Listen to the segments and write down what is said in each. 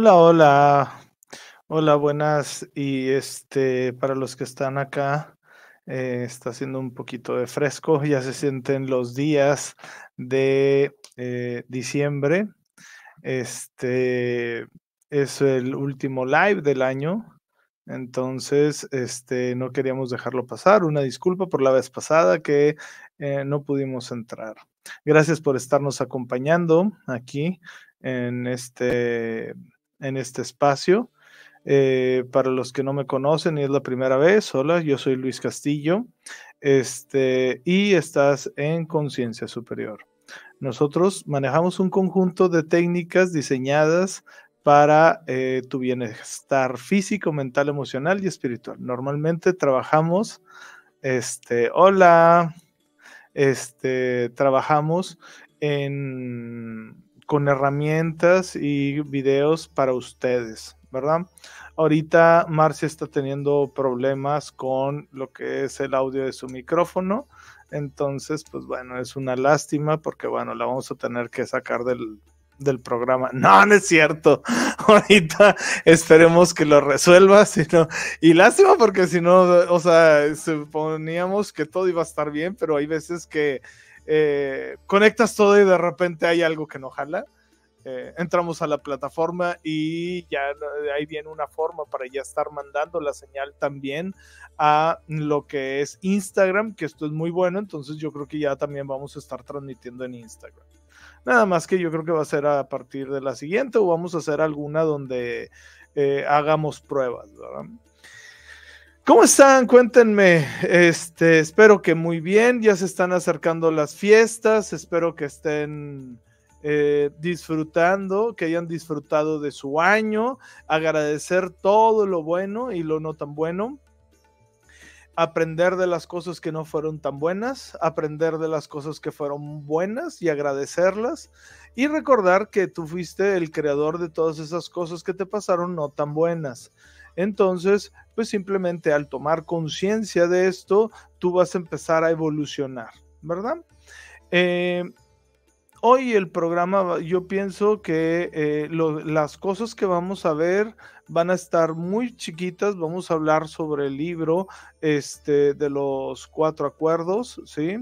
Hola, hola. Hola, buenas. Y este, para los que están acá, eh, está haciendo un poquito de fresco, ya se sienten los días de eh, diciembre. Este es el último live del año. Entonces, este, no queríamos dejarlo pasar. Una disculpa por la vez pasada que eh, no pudimos entrar. Gracias por estarnos acompañando aquí en este, en este espacio. Eh, para los que no me conocen y es la primera vez, hola, yo soy Luis Castillo este, y estás en Conciencia Superior. Nosotros manejamos un conjunto de técnicas diseñadas para eh, tu bienestar físico, mental, emocional y espiritual. Normalmente trabajamos, este, hola, este, trabajamos en, con herramientas y videos para ustedes. ¿verdad? Ahorita Marcia está teniendo problemas con lo que es el audio de su micrófono. Entonces, pues bueno, es una lástima porque bueno, la vamos a tener que sacar del, del programa. No, no es cierto. Ahorita esperemos que lo resuelva. Sino, y lástima porque si no, o sea, suponíamos que todo iba a estar bien, pero hay veces que eh, conectas todo y de repente hay algo que no jala. Eh, entramos a la plataforma y ya ahí viene una forma para ya estar mandando la señal también a lo que es Instagram, que esto es muy bueno, entonces yo creo que ya también vamos a estar transmitiendo en Instagram. Nada más que yo creo que va a ser a partir de la siguiente o vamos a hacer alguna donde eh, hagamos pruebas, ¿Cómo están? Cuéntenme. Este, espero que muy bien. Ya se están acercando las fiestas. Espero que estén eh, disfrutando, que hayan disfrutado de su año, agradecer todo lo bueno y lo no tan bueno, aprender de las cosas que no fueron tan buenas, aprender de las cosas que fueron buenas y agradecerlas y recordar que tú fuiste el creador de todas esas cosas que te pasaron no tan buenas. Entonces, pues simplemente al tomar conciencia de esto, tú vas a empezar a evolucionar, ¿verdad? Eh, hoy el programa, yo pienso que eh, las cosas que vamos a ver van a estar muy chiquitas. Vamos a hablar sobre el libro este, de los cuatro acuerdos, ¿sí?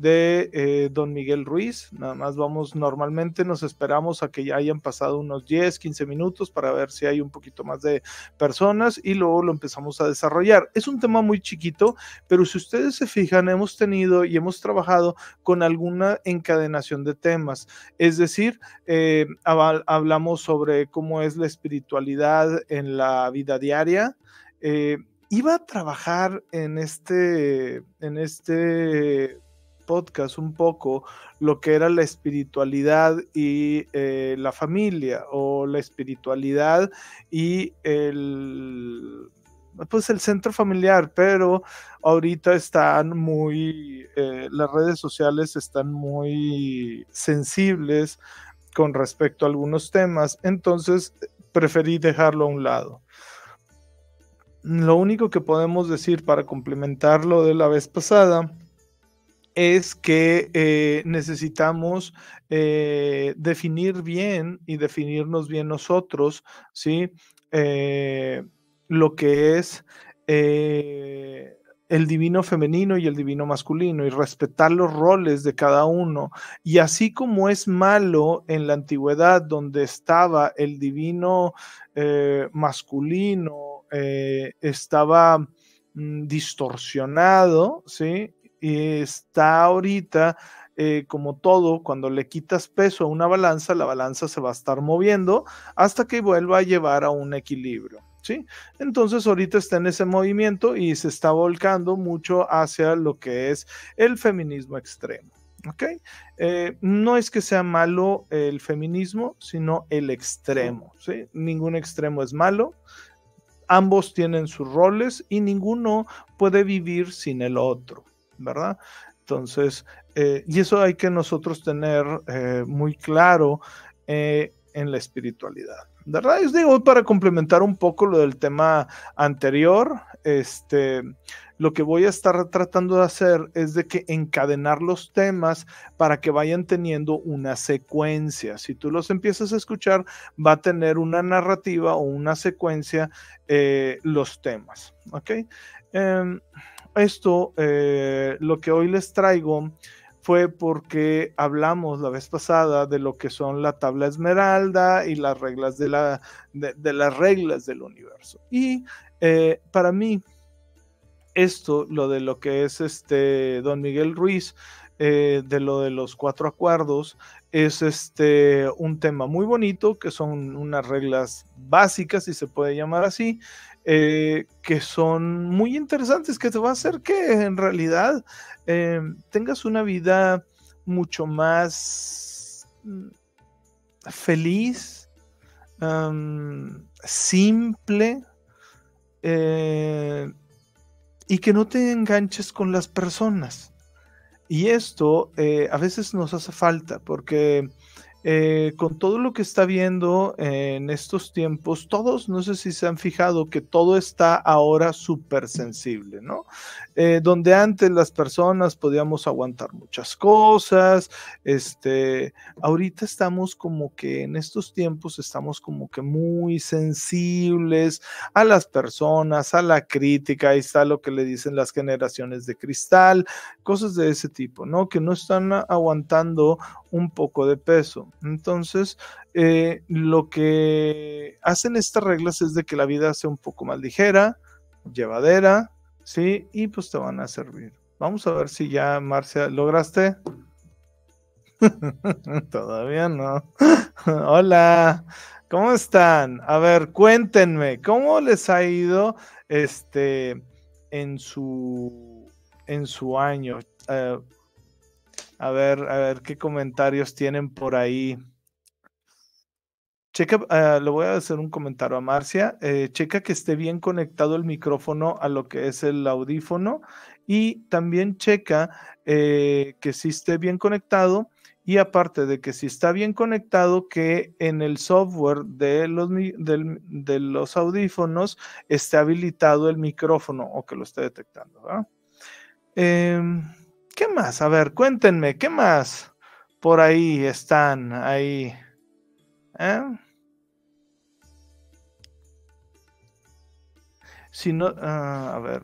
De eh, don Miguel Ruiz. Nada más vamos, normalmente nos esperamos a que ya hayan pasado unos 10, 15 minutos para ver si hay un poquito más de personas y luego lo empezamos a desarrollar. Es un tema muy chiquito, pero si ustedes se fijan, hemos tenido y hemos trabajado con alguna encadenación de temas. Es decir, eh, hablamos sobre cómo es la espiritualidad en la vida diaria. Eh, iba a trabajar en este, en este podcast un poco lo que era la espiritualidad y eh, la familia o la espiritualidad y el pues el centro familiar, pero ahorita están muy, eh, las redes sociales están muy sensibles con respecto a algunos temas, entonces preferí dejarlo a un lado. Lo único que podemos decir para complementar lo de la vez pasada es que eh, necesitamos eh, definir bien y definirnos bien nosotros, ¿sí? Eh, lo que es el divino femenino y el divino masculino y respetar los roles de cada uno. Y así como es malo en la antigüedad donde estaba el divino masculino, estaba mm, distorsionado, ¿sí? Está ahorita eh, como todo, cuando le quitas peso a una balanza, la balanza se va a estar moviendo hasta que vuelva a llevar a un equilibrio. ¿Sí? Entonces ahorita está en ese movimiento y se está volcando mucho hacia lo que es el feminismo extremo. ¿Ok? Eh, no es que sea malo el feminismo, sino el extremo. ¿sí? Ningún extremo es malo. Ambos tienen sus roles y ninguno puede vivir sin el otro. ¿Verdad? Entonces, eh, y eso hay que nosotros tener eh, muy claro eh, en la espiritualidad. ¿Verdad? Les digo, para complementar un poco lo del tema anterior, este, lo que voy a estar tratando de hacer es de que encadenar los temas para que vayan teniendo una secuencia. Si tú los empiezas a escuchar, va a tener una narrativa o una secuencia eh, los temas. ¿Ok? Em, esto, eh, lo que hoy les traigo fue porque hablamos la vez pasada de lo que son la tabla esmeralda y las reglas de, la, de, las reglas del universo. Y eh, para mí, esto, lo de lo que es este Don Miguel Ruiz, eh, de lo de los cuatro acuerdos, es este un tema muy bonito, que son unas reglas básicas, si se puede llamar así, eh, que son muy interesantes, que te va a hacer que en realidad eh, tengas una vida mucho más mm, feliz, simple, eh, y que no te enganches con las personas. Y esto a veces nos hace falta porque eh, con todo lo que está viendo en estos tiempos, todos, no sé si se han fijado que todo está ahora súper sensible, ¿no? Eh, donde antes las personas podíamos aguantar muchas cosas, este, ahorita estamos como que en estos tiempos estamos como que muy sensibles a las personas, a la crítica, ahí está lo que le dicen las generaciones de cristal, cosas de ese tipo, ¿no? Que no están aguantando un poco de peso. Entonces, eh, lo que hacen estas reglas es de que la vida sea un poco más ligera, llevadera, ¿sí? Y pues te van a servir. Vamos a ver si ya, Marcia, ¿lograste? Todavía no. Hola, ¿cómo están? A ver, cuéntenme, ¿cómo les ha ido este en su en su año? Eh, a ver, a ver qué comentarios tienen por ahí. Checa, uh, le voy a hacer un comentario a Marcia. Eh, checa que esté bien conectado el micrófono a lo que es el audífono y también checa eh, que sí esté bien conectado y aparte de que si está bien conectado, que en el software de los, de los audífonos esté habilitado el micrófono o que lo esté detectando. Eh, ¿Qué más? A ver, cuéntenme, ¿qué más por ahí están ahí? ¿Eh? Si no, ah, a ver.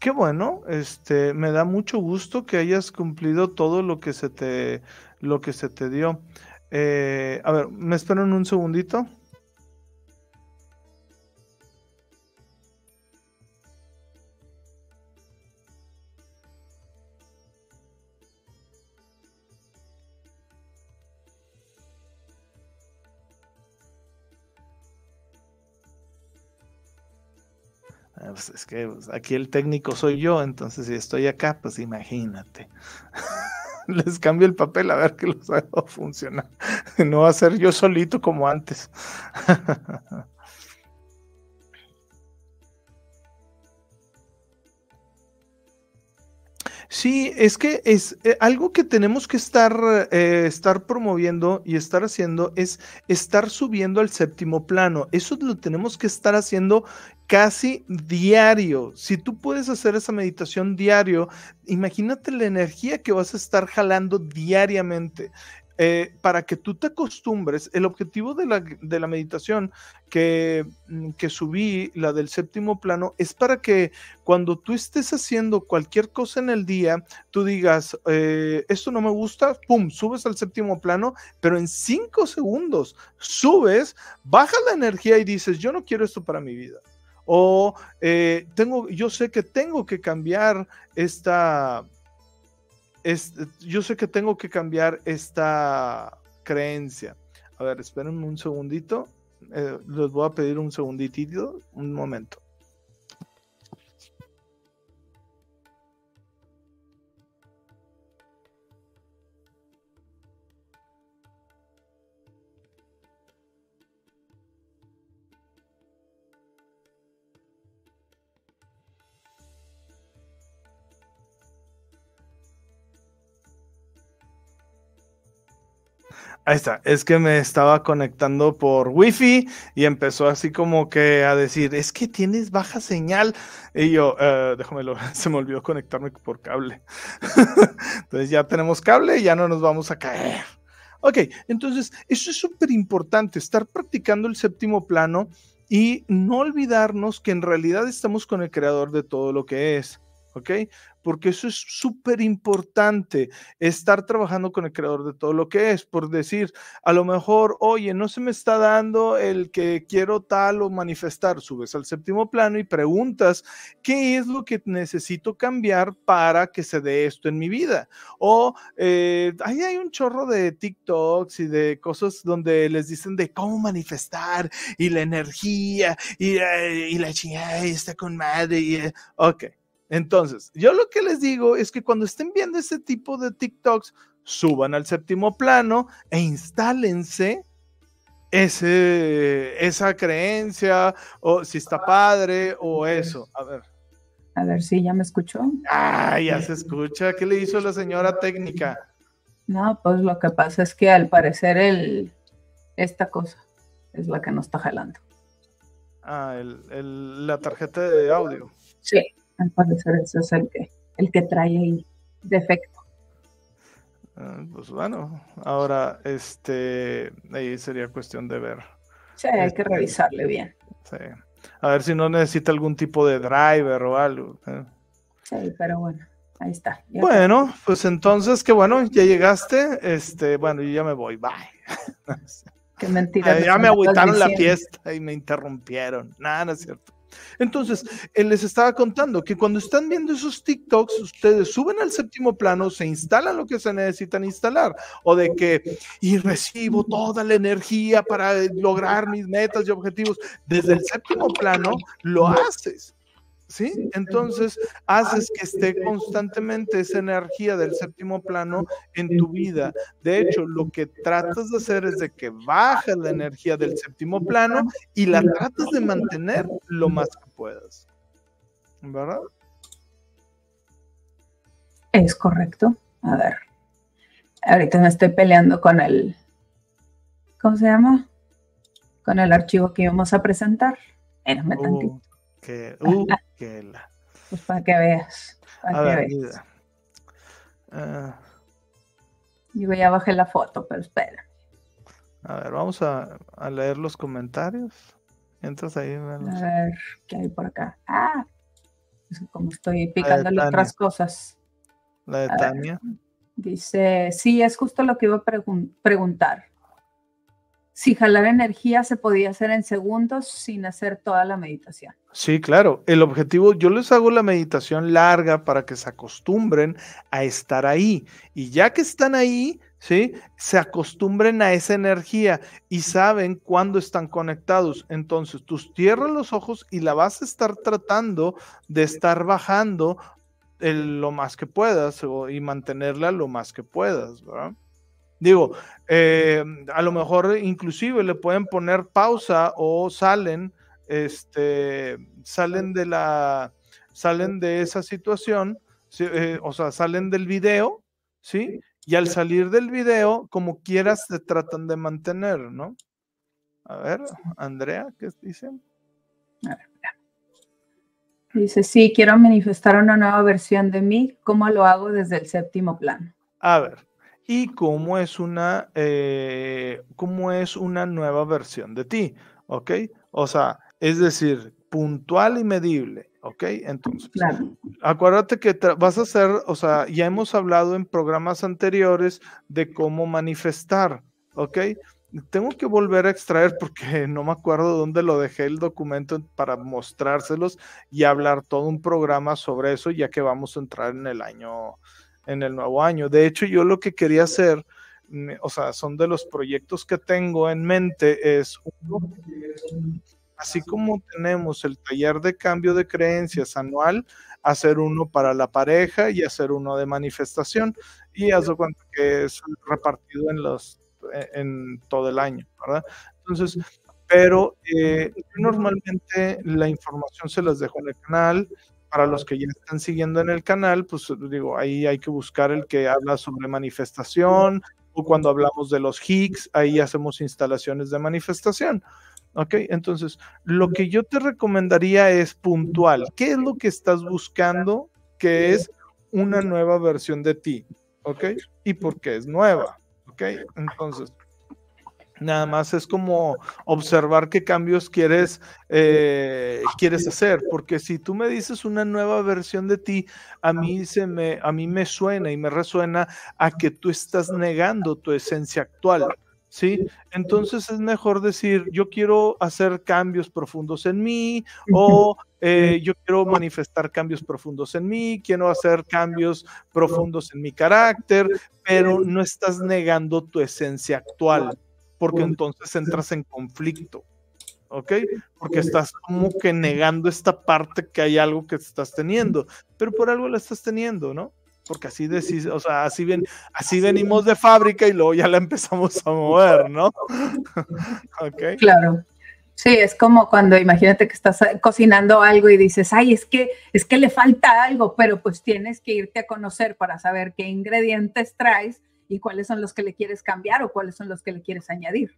Qué bueno, este, me da mucho gusto que hayas cumplido todo lo que se te, lo que se te dio. Eh, a ver, ¿me esperan un segundito? Pues es que pues, aquí el técnico soy yo, entonces si estoy acá, pues imagínate. Les cambio el papel a ver que los hago funcionar. No va a ser yo solito como antes. Sí, es que es eh, algo que tenemos que estar, eh, estar promoviendo y estar haciendo es estar subiendo al séptimo plano. Eso lo tenemos que estar haciendo casi diario. Si tú puedes hacer esa meditación diario, imagínate la energía que vas a estar jalando diariamente. Eh, para que tú te acostumbres, el objetivo de la, de la meditación que, mm, que, subí, la del séptimo plano, es para que cuando tú estés haciendo cualquier cosa en el día, tú digas, eh, esto no me gusta, pum, subes al séptimo plano, pero en cinco segundos subes, bajas la energía y dices, yo no quiero esto para mi vida. O eh, tengo, yo sé que tengo que cambiar esta yo sé que tengo que cambiar esta creencia. A ver, esperen un segundito. Eh, les voy a pedir un segunditito, un momento. Ahí está, es que me estaba conectando por wifi y empezó así como que a decir, es que tienes baja señal. Y yo, uh, déjamelo, se me olvidó conectarme por cable. entonces ya tenemos cable ya no nos vamos a caer. Ok, entonces eso es súper importante, estar practicando el séptimo plano y no olvidarnos que en realidad estamos con el creador de todo lo que es. ¿ok? Porque eso es súper importante, estar trabajando con el creador de todo lo que es, por decir, a lo mejor, oye, no se me está dando el que quiero tal o manifestar, subes al séptimo plano y preguntas, ¿qué es lo que necesito cambiar para que se dé esto en mi vida? O eh, ahí hay un chorro de TikToks y de cosas donde les dicen de cómo manifestar y la energía y, eh, la chingada está con madre. Y, eh, ok entonces, yo lo que les digo es que cuando estén viendo ese tipo de TikToks, suban al séptimo plano e instálense ese, esa creencia, o si está padre, o eso. A ver. A ver si ya me escuchó. Ah, ya se escucha. ¿Qué le hizo la señora técnica? No, pues lo que pasa es que al parecer el, esta cosa es la que nos está jalando. Ah, el, la tarjeta de audio. Sí. Al parecer eso es el que, el que trae ahí defecto. Ah, pues bueno, ahora este ahí sería cuestión de ver. Sí, hay que este, revisarle bien. Sí. A ver si no necesita algún tipo de driver o algo. ¿eh? Sí, pero bueno, ahí está. bueno, pues entonces, qué bueno, ya llegaste. Este, bueno, yo ya me voy, bye. Qué mentira. ya me agüitaron la fiesta y me interrumpieron. Nada, no es cierto. Entonces, él les estaba contando que cuando están viendo esos TikToks, ustedes suben al séptimo plano, se instalan lo que se necesitan instalar, o de que, y recibo toda la energía para lograr mis metas y objetivos. Desde el séptimo plano lo haces. ¿Sí? Entonces haces que esté constantemente esa energía del séptimo plano en tu vida. De hecho, lo que tratas de hacer es de que bajes la energía del séptimo plano y la tratas de mantener lo más que puedas. ¿Verdad? Es correcto. A ver. Ahorita me estoy peleando con el. ¿Cómo se llama? Con el archivo que íbamos a presentar. Espérame oh, tantito. Que, uh, pues para que veas. Para que veas. Ah. Yo ya bajé la foto, pero espera. A ver, vamos a, leer los comentarios. Entras ahí. A ver, ¿qué hay por acá? Ah, como estoy picándole otras cosas. La de Tania. dice, sí, es justo lo que iba a preguntar si jalar energía se podía hacer en segundos sin hacer toda la meditación. Sí, claro. El objetivo, yo les hago la meditación larga para que se acostumbren a estar ahí. Y ya que están ahí, ¿sí? Se acostumbren a esa energía y saben cuándo están conectados. Entonces, tú cierras los ojos y la vas a estar tratando de estar bajando lo más que puedas y mantenerla lo más que puedas, ¿verdad? Digo, eh, a lo mejor inclusive le pueden poner pausa o salen, este, salen de la, salen de esa situación, eh, o sea, salen del video, ¿sí? Y al salir del video, como quieras, te tratan de mantener, ¿no? A ver, Andrea, ¿qué dicen? A ver, Dice, sí, quiero manifestar una nueva versión de mí. ¿Cómo lo hago desde el séptimo plano? A ver, y cómo es una, eh, cómo es una nueva versión de ti, ¿ok? O sea, es decir, puntual y medible, ¿ok? Entonces, acuérdate que vas a hacer, o sea, ya hemos hablado en programas anteriores de cómo manifestar, ¿ok? Tengo que volver a extraer porque no me acuerdo dónde lo dejé el documento para mostrárselos y hablar todo un programa sobre eso, ya que vamos a entrar en el año en el nuevo año. De hecho, yo lo que quería hacer, o sea, son de los proyectos que tengo en mente, es así como tenemos el taller de cambio de creencias anual, hacer uno para la pareja y hacer uno de manifestación. Y haz cuenta que es repartido en los en todo el año, ¿verdad? Entonces, pero eh, normalmente la información se las dejo en el canal, para los que ya están siguiendo en el canal, pues digo, ahí hay que buscar el que habla sobre manifestación, o cuando hablamos de los Higgs, ahí hacemos instalaciones de manifestación. ¿Ok? Entonces, lo que yo te recomendaría es puntual. ¿Qué es lo que estás buscando que es una nueva versión de ti? ¿Ok? ¿Y por qué es nueva? ¿Ok? Entonces, Nada más es como observar qué cambios quieres, eh, quieres hacer, porque si tú me dices una nueva versión de ti, a mí, se me, a mí me suena y me resuena a que tú estás negando tu esencia actual. ¿sí? Entonces es mejor decir, yo quiero hacer cambios profundos en mí o eh, yo quiero manifestar cambios profundos en mí, quiero hacer cambios profundos en mi carácter, pero no estás negando tu esencia actual porque entonces entras en conflicto, ¿ok? Porque estás como que negando esta parte que hay algo que estás teniendo, pero por algo la estás teniendo, ¿no? Porque así decís, o sea, así ven, así venimos de fábrica y luego ya la empezamos a mover, ¿no? ok. Claro. Sí, es como cuando imagínate que estás cocinando algo y dices, ay, es que, es que le falta algo, pero pues tienes que irte a conocer para saber qué ingredientes traes y cuáles son los que le quieres cambiar o cuáles son los que le quieres añadir.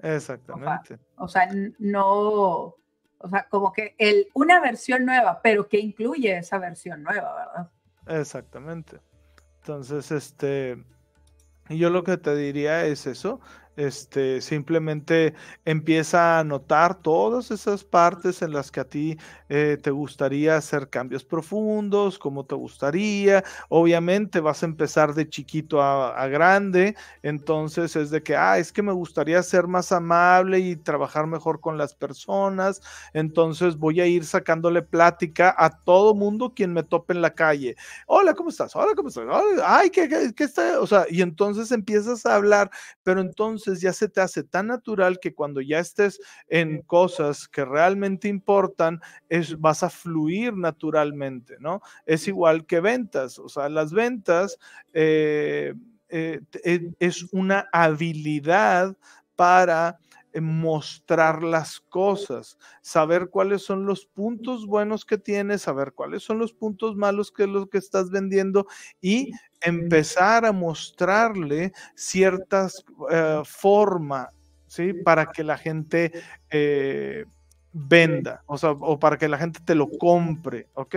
Exactamente. O sea, no, o sea, como que el, una versión nueva, pero que incluye esa versión nueva, ¿verdad? Exactamente. Entonces, este, yo lo que te diría es eso, este, simplemente empieza a notar todas esas partes en las que a ti eh, te gustaría hacer cambios profundos, como te gustaría. Obviamente vas a empezar de chiquito a, grande, entonces es de que, ah, es que me gustaría ser más amable y trabajar mejor con las personas, entonces voy a ir sacándole plática a todo mundo quien me tope en la calle. Hola, ¿cómo estás? Hola, ¿cómo estás? Ay, ¿qué, qué, qué está? O sea, y entonces empiezas a hablar, pero entonces ya se te hace tan natural que cuando ya estés en cosas que realmente importan, es, vas a fluir naturalmente, ¿no? Es igual que ventas, o sea, las ventas eh, eh, e, es una habilidad para eh, mostrar las cosas, saber cuáles son los puntos buenos que tienes, saber cuáles son los puntos malos que es lo que estás vendiendo y empezar a mostrarle ciertas eh, formas, ¿sí? Para que la gente eh, venda, o sea, o para que la gente te lo compre, ¿ok?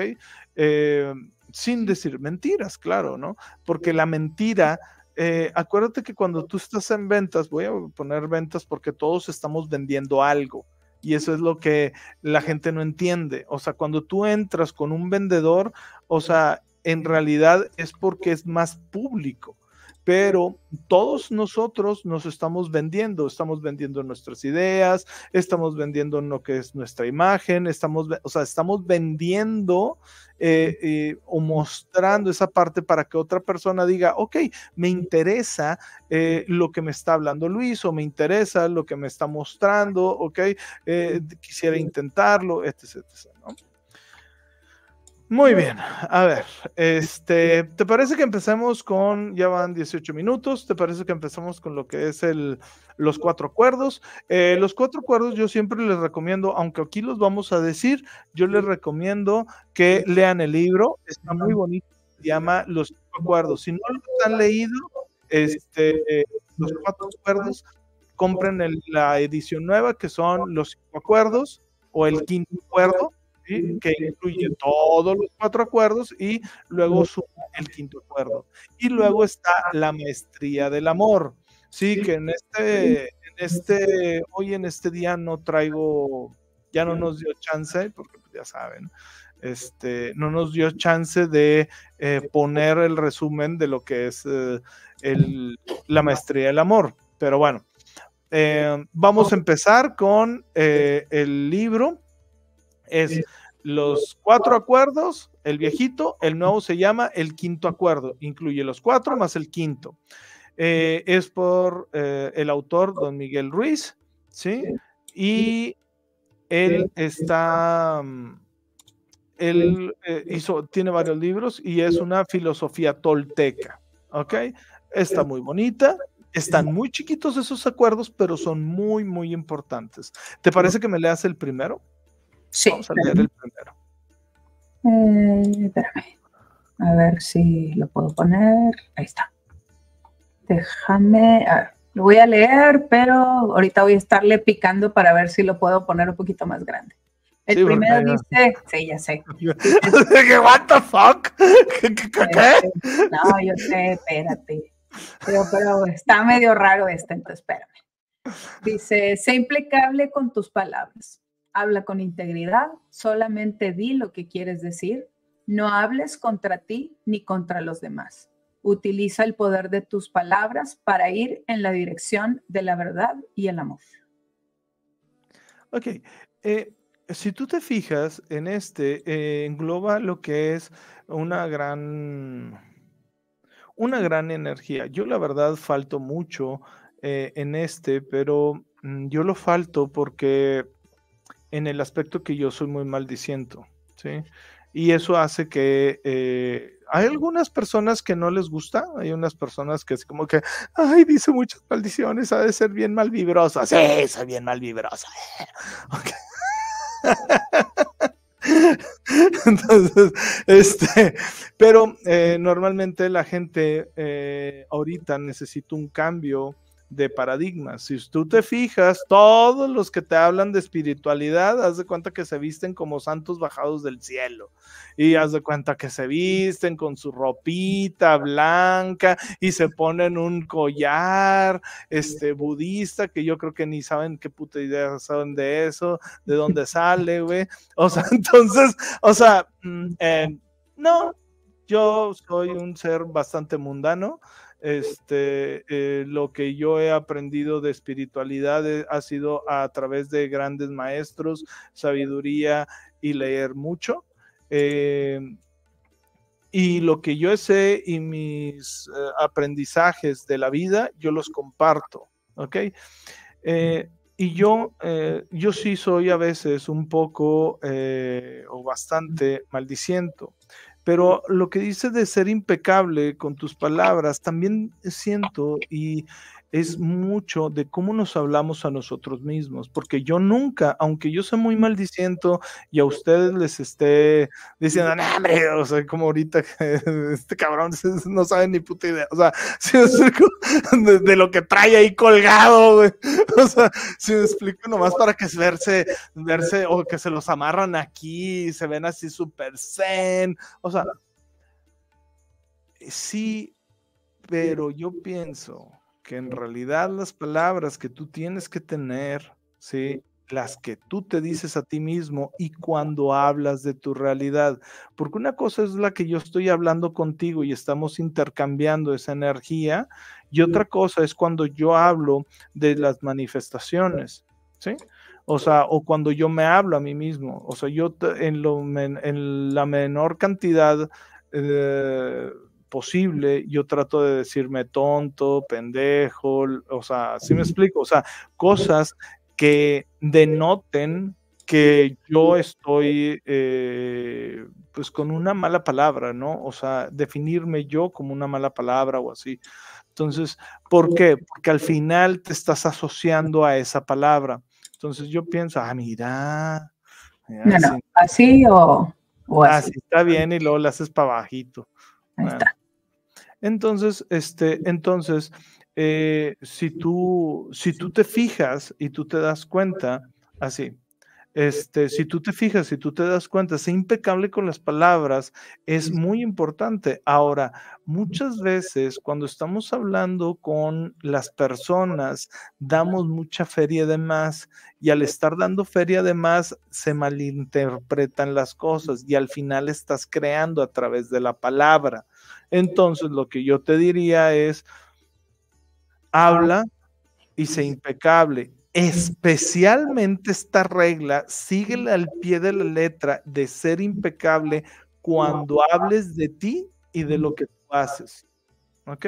sin decir mentiras, claro, ¿no? Porque la mentira eh, acuérdate que cuando tú estás en ventas, voy a poner ventas porque todos estamos vendiendo algo. Y eso es lo que la gente no entiende. O sea, cuando tú entras con un vendedor, o sea, en realidad es porque es más público pero todos nosotros nos estamos vendiendo, estamos vendiendo nuestras ideas, estamos vendiendo lo que es nuestra imagen, estamos, o sea, estamos vendiendo eh, eh, o mostrando esa parte para que otra persona diga, ok, me interesa eh, lo que me está hablando Luis o me interesa lo que me está mostrando, ok, quisiera intentarlo, etc. etc. Muy bien, a ver, este, ¿te parece que empecemos con, ya van 18 minutos, ¿te parece que empezamos con lo que es el, los cuatro acuerdos? Eh, los cuatro acuerdos yo siempre les recomiendo, aunque aquí los vamos a decir, yo les recomiendo que lean el libro, está muy bonito, se llama Los cuatro acuerdos. Si no lo han leído, este, los cuatro acuerdos, compren la edición nueva que son los cinco acuerdos o el quinto acuerdo que incluye todos los cuatro acuerdos y luego suma el quinto acuerdo. Y luego está la maestría del amor. Sí, que en este, en este, hoy en este día no traigo, ya no nos dio chance, porque pues, ya saben, este, no nos dio chance de eh, poner el resumen de lo que es eh, el, la maestría del amor. Pero bueno, eh, vamos a empezar con el libro es los cuatro acuerdos, el viejito, el nuevo se llama el quinto acuerdo, incluye los cuatro más el quinto. Eh, es por eh, el autor don Miguel Ruiz, ¿sí? Y él está, mm, él eh, hizo, tiene varios libros y es una filosofía tolteca, ¿ok? Está muy bonita, están muy chiquitos esos acuerdos, pero son muy, muy importantes. ¿Te parece que me leas el primero? Sí. Vamos a leer el primero. Eh, espérame. A ver si lo puedo poner. Ahí está. Déjame, lo voy a leer, pero ahorita voy a estarle picando para ver si lo puedo poner un poquito más grande. El primero dice, sí, ya sé. What the fuck? ¿Qué? No, yo sé, espérate. Pero, pero está medio raro este, entonces espérame. Dice, sé impecable con tus palabras. Habla con integridad, solamente di lo que quieres decir. No hables contra ti ni contra los demás. Utiliza el poder de tus palabras para ir en la dirección de la verdad y el amor. Ok. Eh, si tú te fijas en este, eh, engloba lo que es una gran, una gran energía. Yo la verdad falto mucho eh, en este, pero mm, yo lo falto porque en el aspecto que yo soy muy maldiciento, ¿sí? Y eso hace que eh, hay algunas personas que no les gusta, hay unas personas que es como que, ay, dice muchas maldiciones, ha de ser bien malvibrosa. Sí, soy bien malvibrosa. Entonces, este, pero eh, normalmente la gente eh, ahorita necesita un cambio de paradigmas. Si tú te fijas, todos los que te hablan de espiritualidad, haz de cuenta que se visten como santos bajados del cielo. Y haz de cuenta que se visten con su ropita blanca y se ponen un collar este budista que yo creo que ni saben qué puta idea saben de eso, de dónde sale, güey. O sea, entonces, o sea, mm, eh, no, yo soy un ser bastante mundano este, eh, lo que yo he aprendido de espiritualidad eh, ha sido a través de grandes maestros, sabiduría y leer mucho. Eh, y lo que yo sé y mis aprendizajes de la vida, yo los comparto, ¿ok? y yo, yo sí soy a veces un poco o bastante maldiciento. Pero lo que dice de ser impecable con tus palabras, también siento y es mucho de cómo nos hablamos a nosotros mismos, porque yo nunca, aunque yo soy muy maldiciento y a ustedes les esté diciendo, hombre, o sea, como ahorita este cabrón no sabe ni puta idea, o sea, de, lo que trae ahí colgado, o sea, si me explico nomás para que verse, verse, o que se los amarran aquí, se ven así súper zen, o sea, sí, pero yo pienso que en realidad las palabras que tú tienes que tener, ¿sí? las que tú te dices a ti mismo y cuando hablas de tu realidad. Porque una cosa es la que yo estoy hablando contigo y estamos intercambiando esa energía y otra cosa es cuando yo hablo de las manifestaciones, ¿sí? O sea, o cuando yo me hablo a mí mismo. O sea, yo en, lo en la menor cantidad eh, posible, yo trato de decirme tonto, pendejo, o sea, ¿sí me explico? O sea, cosas que denoten que yo estoy eh, pues con una mala palabra, ¿no? O sea, definirme yo como una mala palabra o así. Entonces, ¿por qué? Porque al final te estás asociando a esa palabra. Entonces yo pienso, ah, mira. así o, así. Así está bien y luego le haces para bajito. Ahí está. Entonces, este, entonces, eh, si, tú, si tú te fijas y tú te das cuenta, así, este, si tú te fijas, si tú te das cuenta, ser impecable con las palabras es muy importante. Ahora, muchas veces cuando estamos hablando con las personas, damos mucha feria de más y al estar dando feria de más, se malinterpretan las cosas y al final estás creando a través de la palabra. Entonces, lo que yo te diría es, habla y sé impecable. Especialmente esta regla, síguela al pie de la letra de ser impecable cuando hables de ti y de lo que tú haces. ¿Ok?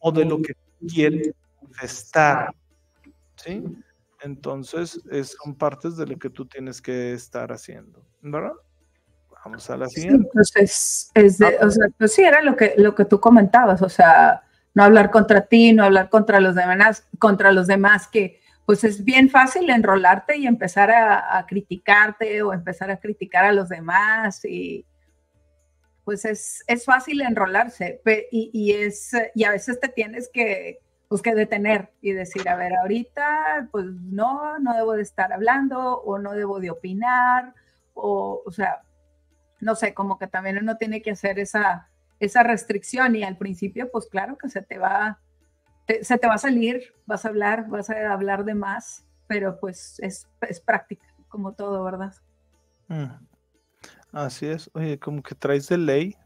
O de lo que quieres manifestar. ¿Sí? Entonces, son partes de lo que tú tienes que estar haciendo. ¿Verdad? Vamos a la siguiente. entonces, es de, o sea, pues sí, era lo que, lo que tú comentabas, o sea, no hablar contra ti, no hablar contra los demás, contra los demás, que pues es bien fácil enrolarte y empezar a, criticarte o empezar a criticar a los demás y pues es, es fácil enrolarse y, y, es, y a veces te tienes que, pues, que detener y decir, a ver, ahorita, pues no, no debo de estar hablando o no debo de opinar o, o sea, no sé, como que también uno tiene que hacer esa, esa restricción y al principio, pues claro que se te va, se te va a salir, vas a hablar, vas a hablar de más, pero pues es, es práctica, como todo, ¿verdad? Mm. Así es, oye, como que traes delay,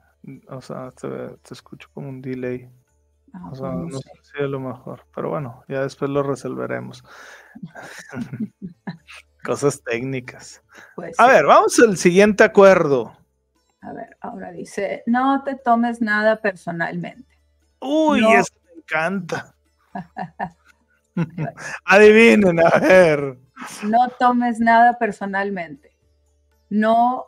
o sea, te, escucho como un delay. Ah, o sea, no, sé si es lo mejor, pero bueno, ya después lo resolveremos. Cosas técnicas. Pues a ver, vamos al siguiente acuerdo. A ver, ahora dice, no te tomes nada personalmente. Uy, me encanta. Adivinen, a ver. No tomes nada personalmente. No,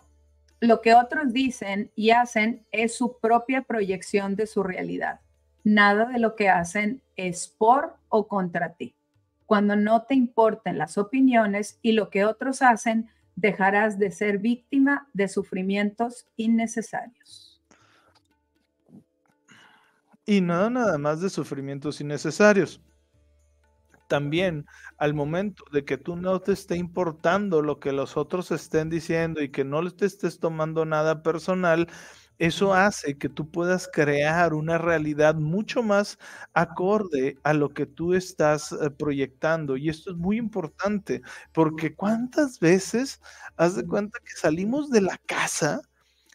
lo que otros dicen y hacen es su propia proyección de su realidad. Nada de lo que hacen es por o contra ti. Cuando no te importen las opiniones y lo que otros hacen, dejarás de ser víctima de sufrimientos innecesarios. Y no nada más de sufrimientos innecesarios. También al momento de que tú no te esté importando lo que los otros estén diciendo y que no te estés tomando nada personal, eso hace que tú puedas crear una realidad mucho más acorde a lo que tú estás eh, proyectando. Y esto es muy importante, porque cuántas veces haz de cuenta que salimos de la casa,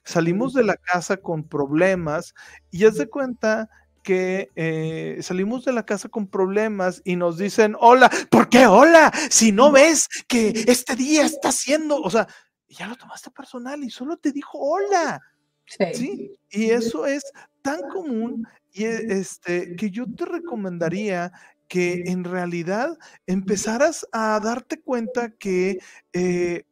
salimos de la casa con problemas y haz de cuenta que eh, salimos de la casa con problemas y nos dicen, hola, ¿por qué hola? Si no ves que este día está haciendo, o sea, ya lo tomaste personal y solo te dijo hola. Sí. Y eso es tan común y e, este, que yo te recomendaría que en realidad empezaras a darte cuenta que eh,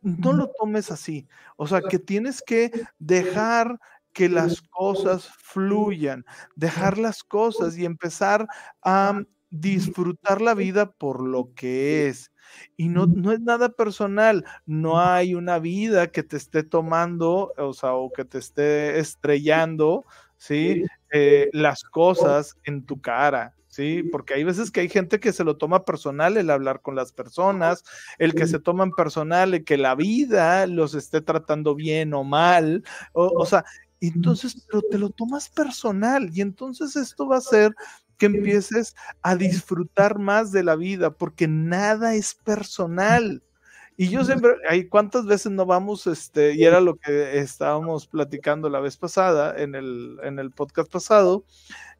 no lo tomes así. O sea, que tienes que dejar que las cosas fluyan, dejar las cosas y empezar a disfrutar la vida por lo que es. Y no, no es nada personal, no hay una vida que te esté tomando, o sea, o que te esté estrellando, ¿sí? Eh, las cosas en tu cara, ¿sí? Porque hay veces que hay gente que se lo toma personal el hablar con las personas, el que se toman personal, el que la vida los esté tratando bien o mal, o, o sea, entonces, pero te lo tomas personal y entonces esto va a ser que empieces a disfrutar más de la vida, porque nada es personal. Y yo siempre, hay cuántas veces no vamos, este, y era lo que estábamos platicando la vez pasada, en el, en el podcast pasado,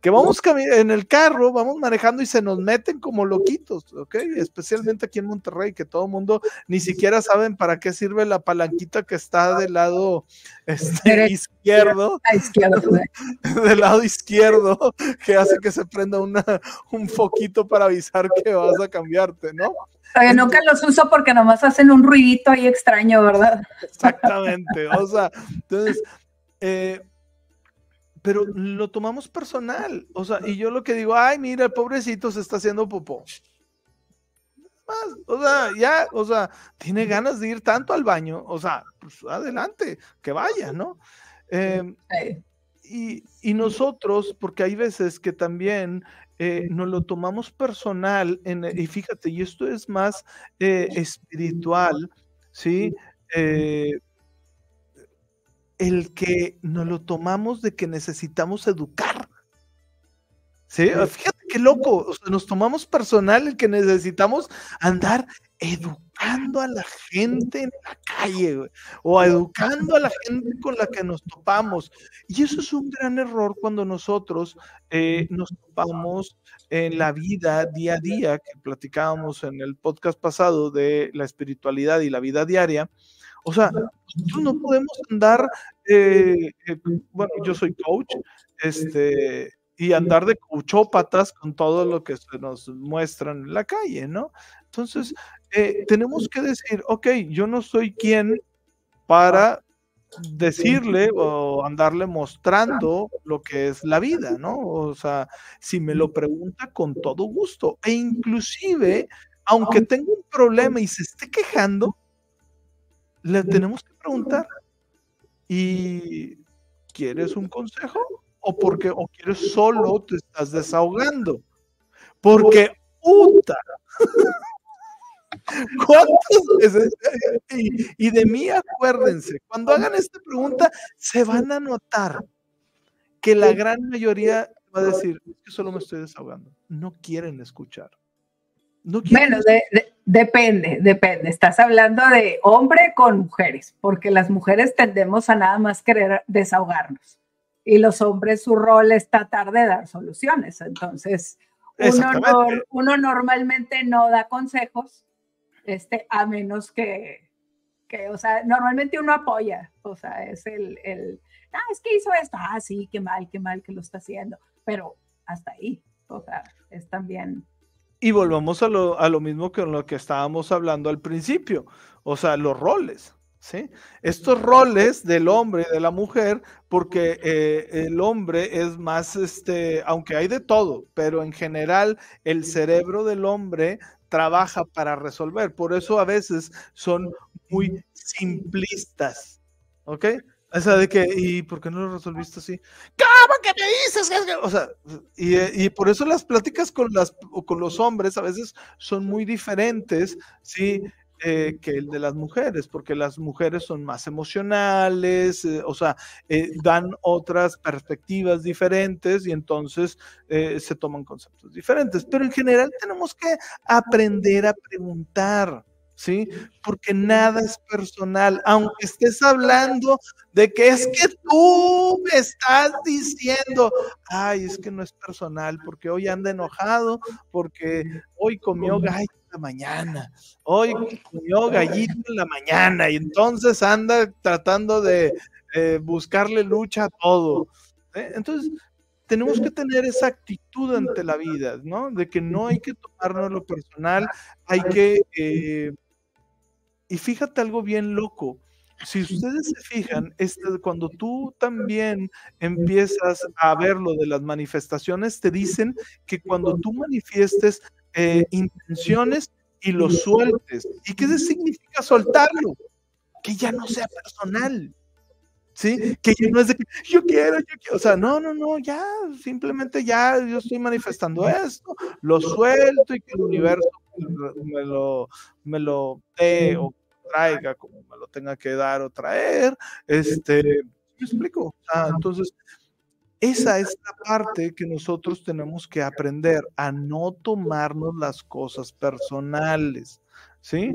que vamos en el carro, vamos manejando y se nos meten como loquitos, ¿ok? Especialmente aquí en Monterrey, que todo el mundo ni siquiera saben para qué sirve la palanquita que está del lado este, izquierdo, del lado izquierdo, que hace que se prenda una, un foquito para avisar que vas a cambiarte, ¿no? Oye, nunca los uso porque nomás hacen un ruidito ahí extraño, ¿verdad? Exactamente, o sea, entonces, eh, pero lo tomamos personal. O sea, y yo lo que digo, ay, mira, el pobrecito se está haciendo popó. Más, o sea, ya, o sea, tiene ganas de ir tanto al baño, o sea, pues adelante, que vaya, ¿no? Em, y, y, nosotros, porque hay veces que también eh, nos lo tomamos personal, en, y fíjate, y esto es más eh, espiritual, ¿sí? Eh, el que nos lo tomamos de que necesitamos educar. ¿Sí? Fíjate qué loco, nos tomamos personal el que necesitamos andar educando a la gente en la calle, o educando a la gente con la que nos topamos. Y eso es un gran error cuando nosotros eh, nos topamos en la vida día a día, que platicábamos en el podcast pasado de la espiritualidad y la vida diaria, o sea, nosotros no podemos andar, eh, eh, bueno, yo soy coach, este, y andar de coachópatas con todo lo que se nos muestran en la calle, ¿no? Entonces, eh, tenemos que decir, ok, yo no soy quien para decirle o andarle mostrando lo que es la vida, ¿no? O sea, si me lo pregunta con todo gusto, e inclusive, aunque tenga un problema y se esté quejando, le tenemos que preguntar, ¿Y quieres un consejo? ¿O porque o quieres solo te estás desahogando? Porque, puta. ¿Cuántas veces? Y, de mí acuérdense, cuando hagan esta pregunta, se van a notar que la gran mayoría va a decir, es que solo me estoy desahogando. No quieren escuchar. No bueno, depende, depende. Estás hablando de hombre con mujeres, porque las mujeres tendemos a nada más querer desahogarnos. Y los hombres, su rol es tratar de dar soluciones. Entonces, uno, normalmente no da consejos, este, a menos que, que, o sea, normalmente uno apoya, o sea, es el, el, ah, es que hizo esto, ah, sí, qué mal, qué mal que lo está haciendo, pero hasta ahí, o sea, es también... Y volvamos a lo, a lo mismo que lo que estábamos hablando al principio, o sea, los roles. ¿Sí? Estos roles del hombre y de la mujer, porque eh, el hombre es más, este, aunque hay de todo, pero en general el cerebro del hombre trabaja para resolver. Por eso a veces son muy simplistas. ¿Ok? O sea, de que, ¿y por qué no lo resolviste así? ¿Cómo que me dices? O sea, y, y, por eso las pláticas con, las, con los hombres a veces son muy diferentes, ¿sí? Eh, que el de las mujeres, porque las mujeres son más emocionales, eh, o sea, eh, dan otras perspectivas diferentes y entonces se toman conceptos diferentes. Pero en general tenemos que aprender a preguntar. ¿sí? Porque nada es personal, aunque estés hablando de que es que tú me estás diciendo, ay, es que no es personal, porque hoy anda enojado, porque hoy comió gallo la mañana, hoy comió gallito en la mañana, y entonces anda tratando de eh, buscarle lucha a todo. ¿eh? Entonces, tenemos que tener esa actitud ante la vida, ¿no? De que no hay que tomarnos lo personal, hay que eh, y fíjate algo bien loco. Si ustedes se fijan, este, cuando tú también empiezas a ver lo de las manifestaciones, te dicen que cuando tú manifiestes eh, intenciones y lo sueltes. ¿Y qué significa soltarlo? Que ya no sea personal. ¿Sí? Que ya no es de que yo quiero, yo quiero. O sea, no, no, no, ya, simplemente ya yo estoy manifestando esto, lo suelto y que el universo me lo, me lo dé o traiga, como me lo tenga que dar o traer. Este, ¿me explico? entonces, esa es la parte que nosotros tenemos que aprender a no tomarnos las cosas personales, ¿sí?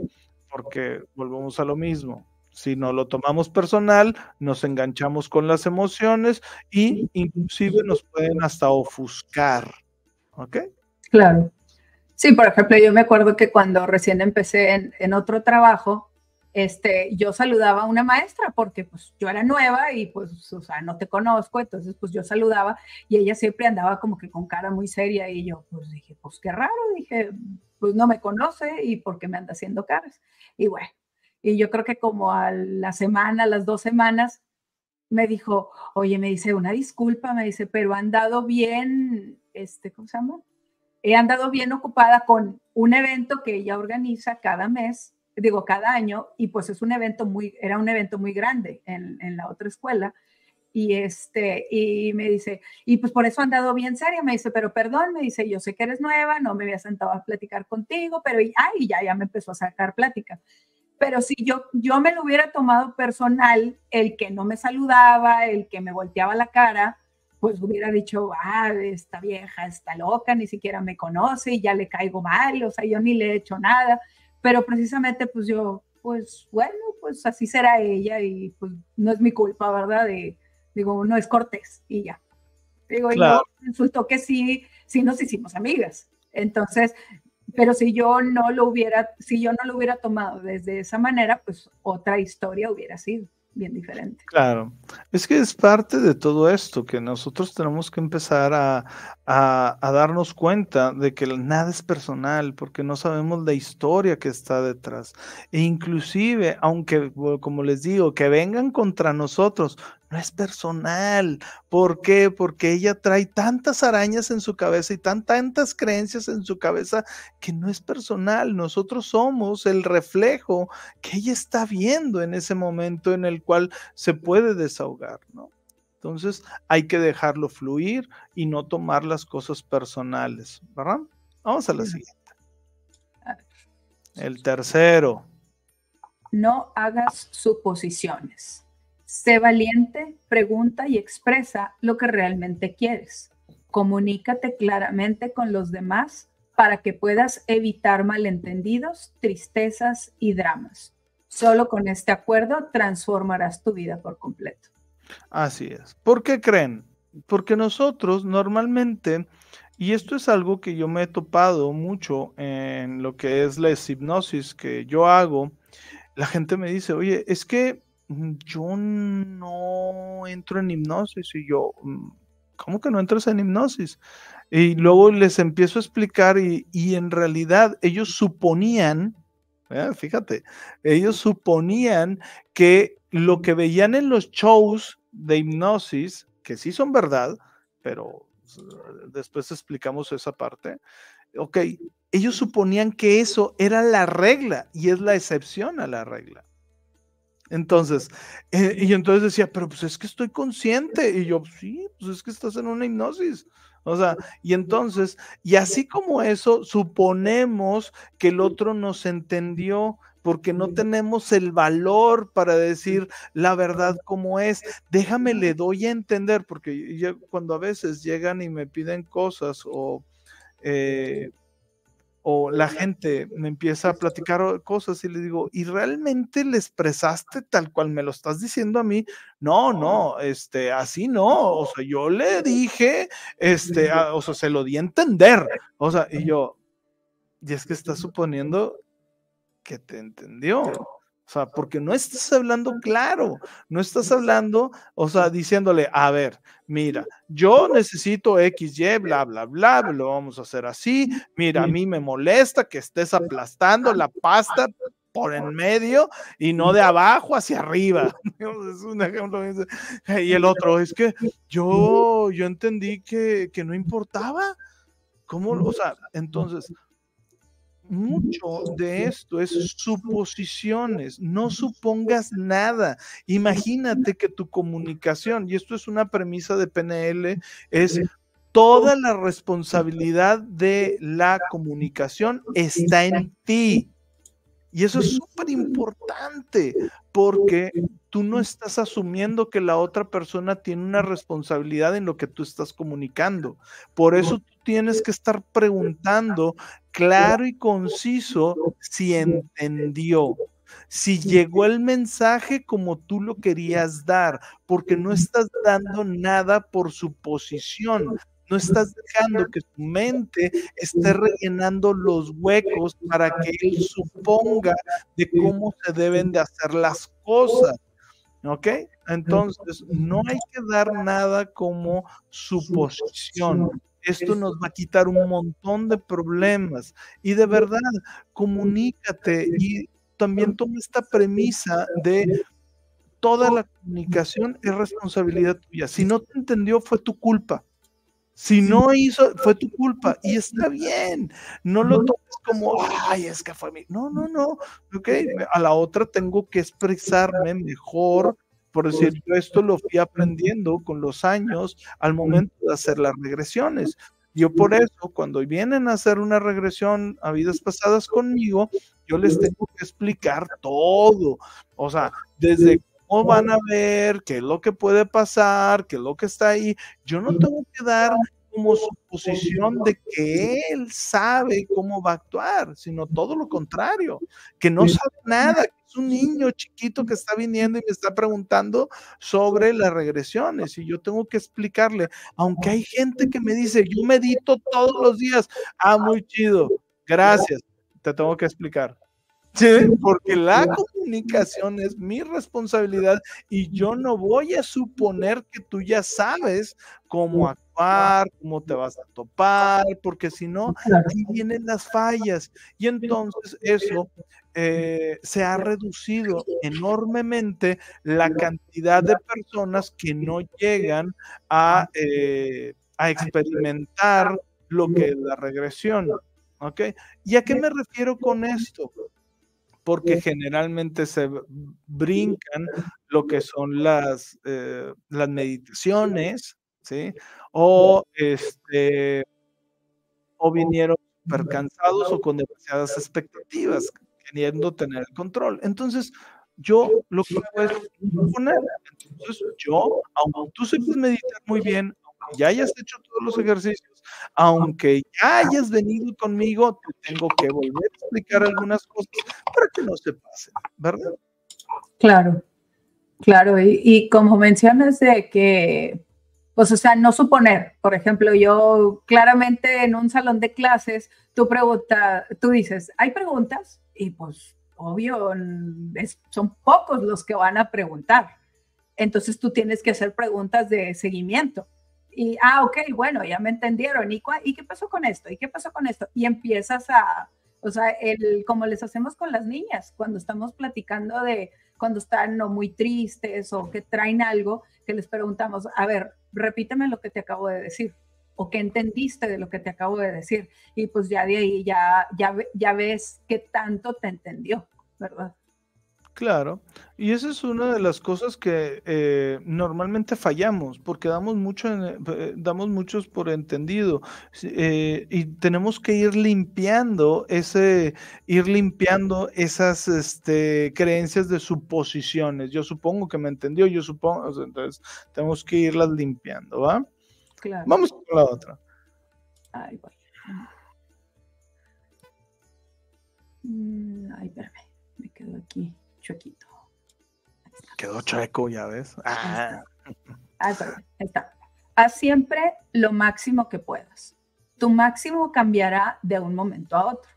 Porque volvemos a lo mismo. Si no lo tomamos personal, nos enganchamos con las emociones y inclusive nos pueden hasta ofuscar. ¿Ok? Claro. Sí, por ejemplo, yo me acuerdo que cuando recién empecé en, en otro trabajo, este, yo saludaba a una maestra porque pues yo era nueva y pues, o sea, no te conozco, entonces pues yo saludaba y ella siempre andaba como que con cara muy seria y yo pues dije, pues qué raro, dije, pues no me conoce y por qué me anda haciendo caras. Y bueno, y yo creo que como a la semana, las dos semanas, me dijo, oye, me dice, una disculpa, me dice, pero han andado bien, este, ¿cómo se llama? He andado bien ocupada con un evento que ella organiza cada mes digo, cada año, y pues es un evento muy, era un evento muy grande en, en, la otra escuela. Y, este, y me dice, y pues por eso han dado bien seria, me dice, pero perdón, me dice, yo sé que eres nueva, no me había sentado a platicar contigo, pero y, ay, ya, ya me empezó a sacar plática. Pero si yo, yo me lo hubiera tomado personal, el que no me saludaba, el que me volteaba la cara, pues hubiera dicho, ah, esta vieja está loca, ni siquiera me conoce y ya le caigo mal, o sea, yo ni le he hecho nada pero precisamente pues yo, pues bueno, pues así será ella y pues no es mi culpa, ¿verdad? De, digo, no es cortés y ya. Digo, y yo resultó que sí, sí nos hicimos amigas. Entonces, pero si yo no lo hubiera, si yo no lo hubiera tomado desde esa manera, pues otra historia hubiera sido bien diferente. Claro, es que es parte de todo esto, que nosotros tenemos que empezar a, a, darnos cuenta de que nada es personal, porque no sabemos la historia que está detrás. E inclusive, aunque, como les digo, que vengan contra nosotros, no es personal. ¿Por qué? Porque ella trae tantas arañas en su cabeza y tan, tantas creencias en su cabeza que no es personal. Nosotros somos el reflejo que ella está viendo en ese momento en el cual se puede desahogar, ¿no? Entonces hay que dejarlo fluir y no tomar las cosas personales, ¿verdad? Vamos a la siguiente. El tercero. No hagas suposiciones. Sé valiente, pregunta y expresa lo que realmente quieres. Comunícate claramente con los demás para que puedas evitar malentendidos, tristezas y dramas. Solo con este acuerdo transformarás tu vida por completo. Así es. ¿Por qué creen? Porque nosotros normalmente, y esto es algo que yo me he topado mucho en lo que es la hipnosis que yo hago, la gente me dice, oye, es que yo no entro en hipnosis y yo, mm, ¿cómo que no entras en hipnosis? Y luego les empiezo a explicar y, en realidad ellos suponían, ¿eh? fíjate, ellos suponían que lo que veían en los shows de hipnosis, que sí son verdad, pero después explicamos esa parte, ok, ellos suponían que eso era la regla y es la excepción a la regla. Entonces, eh, y entonces decía, pero pues es que estoy consciente. Y yo, sí, pues es que estás en una hipnosis. O sea, y entonces, y así como eso, suponemos que el otro nos entendió, porque no tenemos el valor para decir la verdad como es. Déjame, le doy a entender, porque cuando a veces llegan y me piden cosas o, eh, o la gente me empieza a platicar cosas y le digo, ¿y realmente le expresaste tal cual me lo estás diciendo a mí? No, no, este, así no, o sea, yo le dije, este, o sea, se lo di a entender, o sea, y yo, y es que está suponiendo que te entendió. O sea, porque no estás hablando claro, no estás hablando, o sea, diciéndole, a ver, mira, yo necesito X, Y, bla, bla, bla, lo vamos a hacer así, mira, a mí me molesta que estés aplastando la pasta por en medio y no de abajo hacia arriba. Es un ejemplo. Y el otro, es que yo, yo entendí que, que no importaba. ¿Cómo? O sea, entonces, mucho de esto es suposiciones, no supongas nada. Imagínate que tu comunicación, y esto es una premisa de PNL, es toda la responsabilidad de la comunicación está en ti. Y eso es súper importante porque tú no estás asumiendo que la otra persona tiene una responsabilidad en lo que tú estás comunicando. Por eso tú tienes que estar preguntando claro y conciso si entendió, si llegó el mensaje como tú lo querías dar, porque no estás dando nada por su posición, no estás dejando que su mente esté rellenando los huecos para que él suponga de cómo se deben de hacer las cosas. ¿Ok? Entonces, no hay que dar nada como suposición. Esto nos va a quitar un montón de problemas. Y de verdad, comunícate y también toma esta premisa de toda la comunicación es responsabilidad tuya. Si no te entendió, fue tu culpa. Si no hizo, fue tu culpa y está bien. No lo tomes como, ay, es que fue mi. No, no, no. Ok, a la otra tengo que expresarme mejor. Por decir, yo esto lo fui aprendiendo con los años al momento de hacer las regresiones. Yo por eso, cuando vienen a hacer una regresión a vidas pasadas conmigo, yo les tengo que explicar todo. O sea, desde van a ver, qué es lo que puede pasar, qué es lo que está ahí. Yo no tengo que dar como suposición de que él sabe cómo va a actuar, sino todo lo contrario, que no sabe nada, que es un niño chiquito que está viniendo y me está preguntando sobre las regresiones y yo tengo que explicarle, aunque hay gente que me dice, yo medito todos los días, ah, muy chido, gracias, te tengo que explicar. Porque la comunicación es mi responsabilidad y yo no voy a suponer que tú ya sabes cómo actuar, cómo te vas a topar, porque si no, ahí vienen las fallas. Y entonces eso eh, se ha reducido enormemente la cantidad de personas que no llegan a, eh, a experimentar lo que es la regresión. ¿Ok? ¿Y a qué me refiero con esto? Porque generalmente se brincan lo que son las, eh, las meditaciones, ¿sí? O, este, o vinieron super cansados o con demasiadas expectativas, queriendo tener el control. Entonces, yo lo que puedo es poner, entonces yo, aunque tú sepas meditar muy bien, ya hayas hecho todos los ejercicios, aunque ya hayas venido conmigo, te tengo que volver a explicar algunas cosas para que no se pasen, ¿verdad? Claro, claro. Y, como mencionas de que, pues, o sea, no suponer, por ejemplo, yo claramente en un salón de clases, tú preguntas, tú dices, ¿hay preguntas? Y pues, obvio, son pocos los que van a preguntar. Entonces tú tienes que hacer preguntas de seguimiento y, ah, ok, bueno, ya me entendieron. ¿Y, ¿Y qué pasó con esto? ¿Y qué pasó con esto? Y empiezas a, o sea, el, como les hacemos con las niñas, cuando estamos platicando de cuando están no muy tristes o que traen algo, que les preguntamos, a ver, repíteme lo que te acabo de decir o qué entendiste de lo que te acabo de decir. Y pues ya de ahí ya, ya, ya ves qué tanto te entendió, ¿verdad? Claro, y esa es una de las cosas que eh, normalmente fallamos, porque damos mucho, eh, damos muchos por entendido, eh, y tenemos que ir limpiando ese, ir limpiando esas este, creencias de suposiciones. Yo supongo que me entendió, yo supongo, entonces tenemos que irlas limpiando, ¿va? Claro. Vamos con la otra. Ay, voy. Mm, ay, espérame, me quedo aquí chuequito. Quedó chueco, ya ves. Ah. Ahí está. Haz siempre lo máximo que puedas. Tu máximo cambiará de un momento a otro.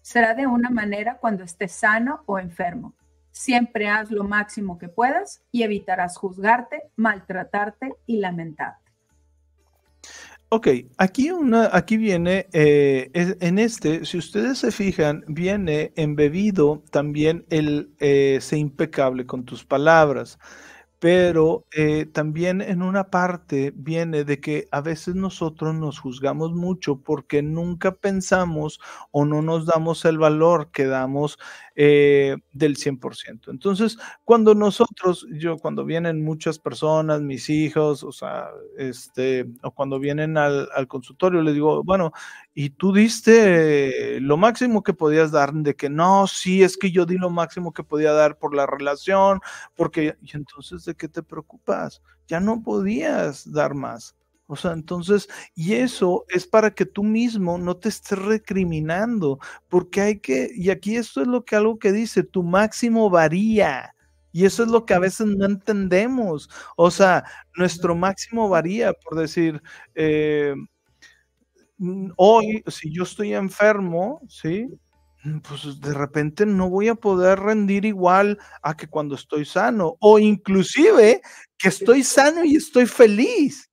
Será de una manera cuando estés sano o enfermo. Siempre haz lo máximo que puedas y evitarás juzgarte, maltratarte y lamentarte. Ok, aquí, una, aquí viene, eh, en este, si ustedes se fijan, viene embebido también el eh, impecable con tus palabras pero eh, también en una parte viene de que a veces nosotros nos juzgamos mucho porque nunca pensamos o no nos damos el valor que damos eh, del 100%. Entonces, cuando nosotros, yo cuando vienen muchas personas, mis hijos, o sea, este, o cuando vienen al, al consultorio, les digo, bueno, y tú diste lo máximo que podías dar, de que no, sí, es que yo di lo máximo que podía dar por la relación, porque, y entonces, ¿de qué te preocupas? Ya no podías dar más. O sea, entonces, y eso es para que tú mismo no te estés recriminando, porque hay que, y aquí esto es lo que algo que dice, tu máximo varía. Y eso es lo que a veces no entendemos. O sea, nuestro máximo varía, por decir, eh, mm, hoy, si yo estoy enfermo, ¿sí? Pues de repente no voy a poder rendir igual a que cuando estoy sano, o inclusive que estoy sano y estoy feliz.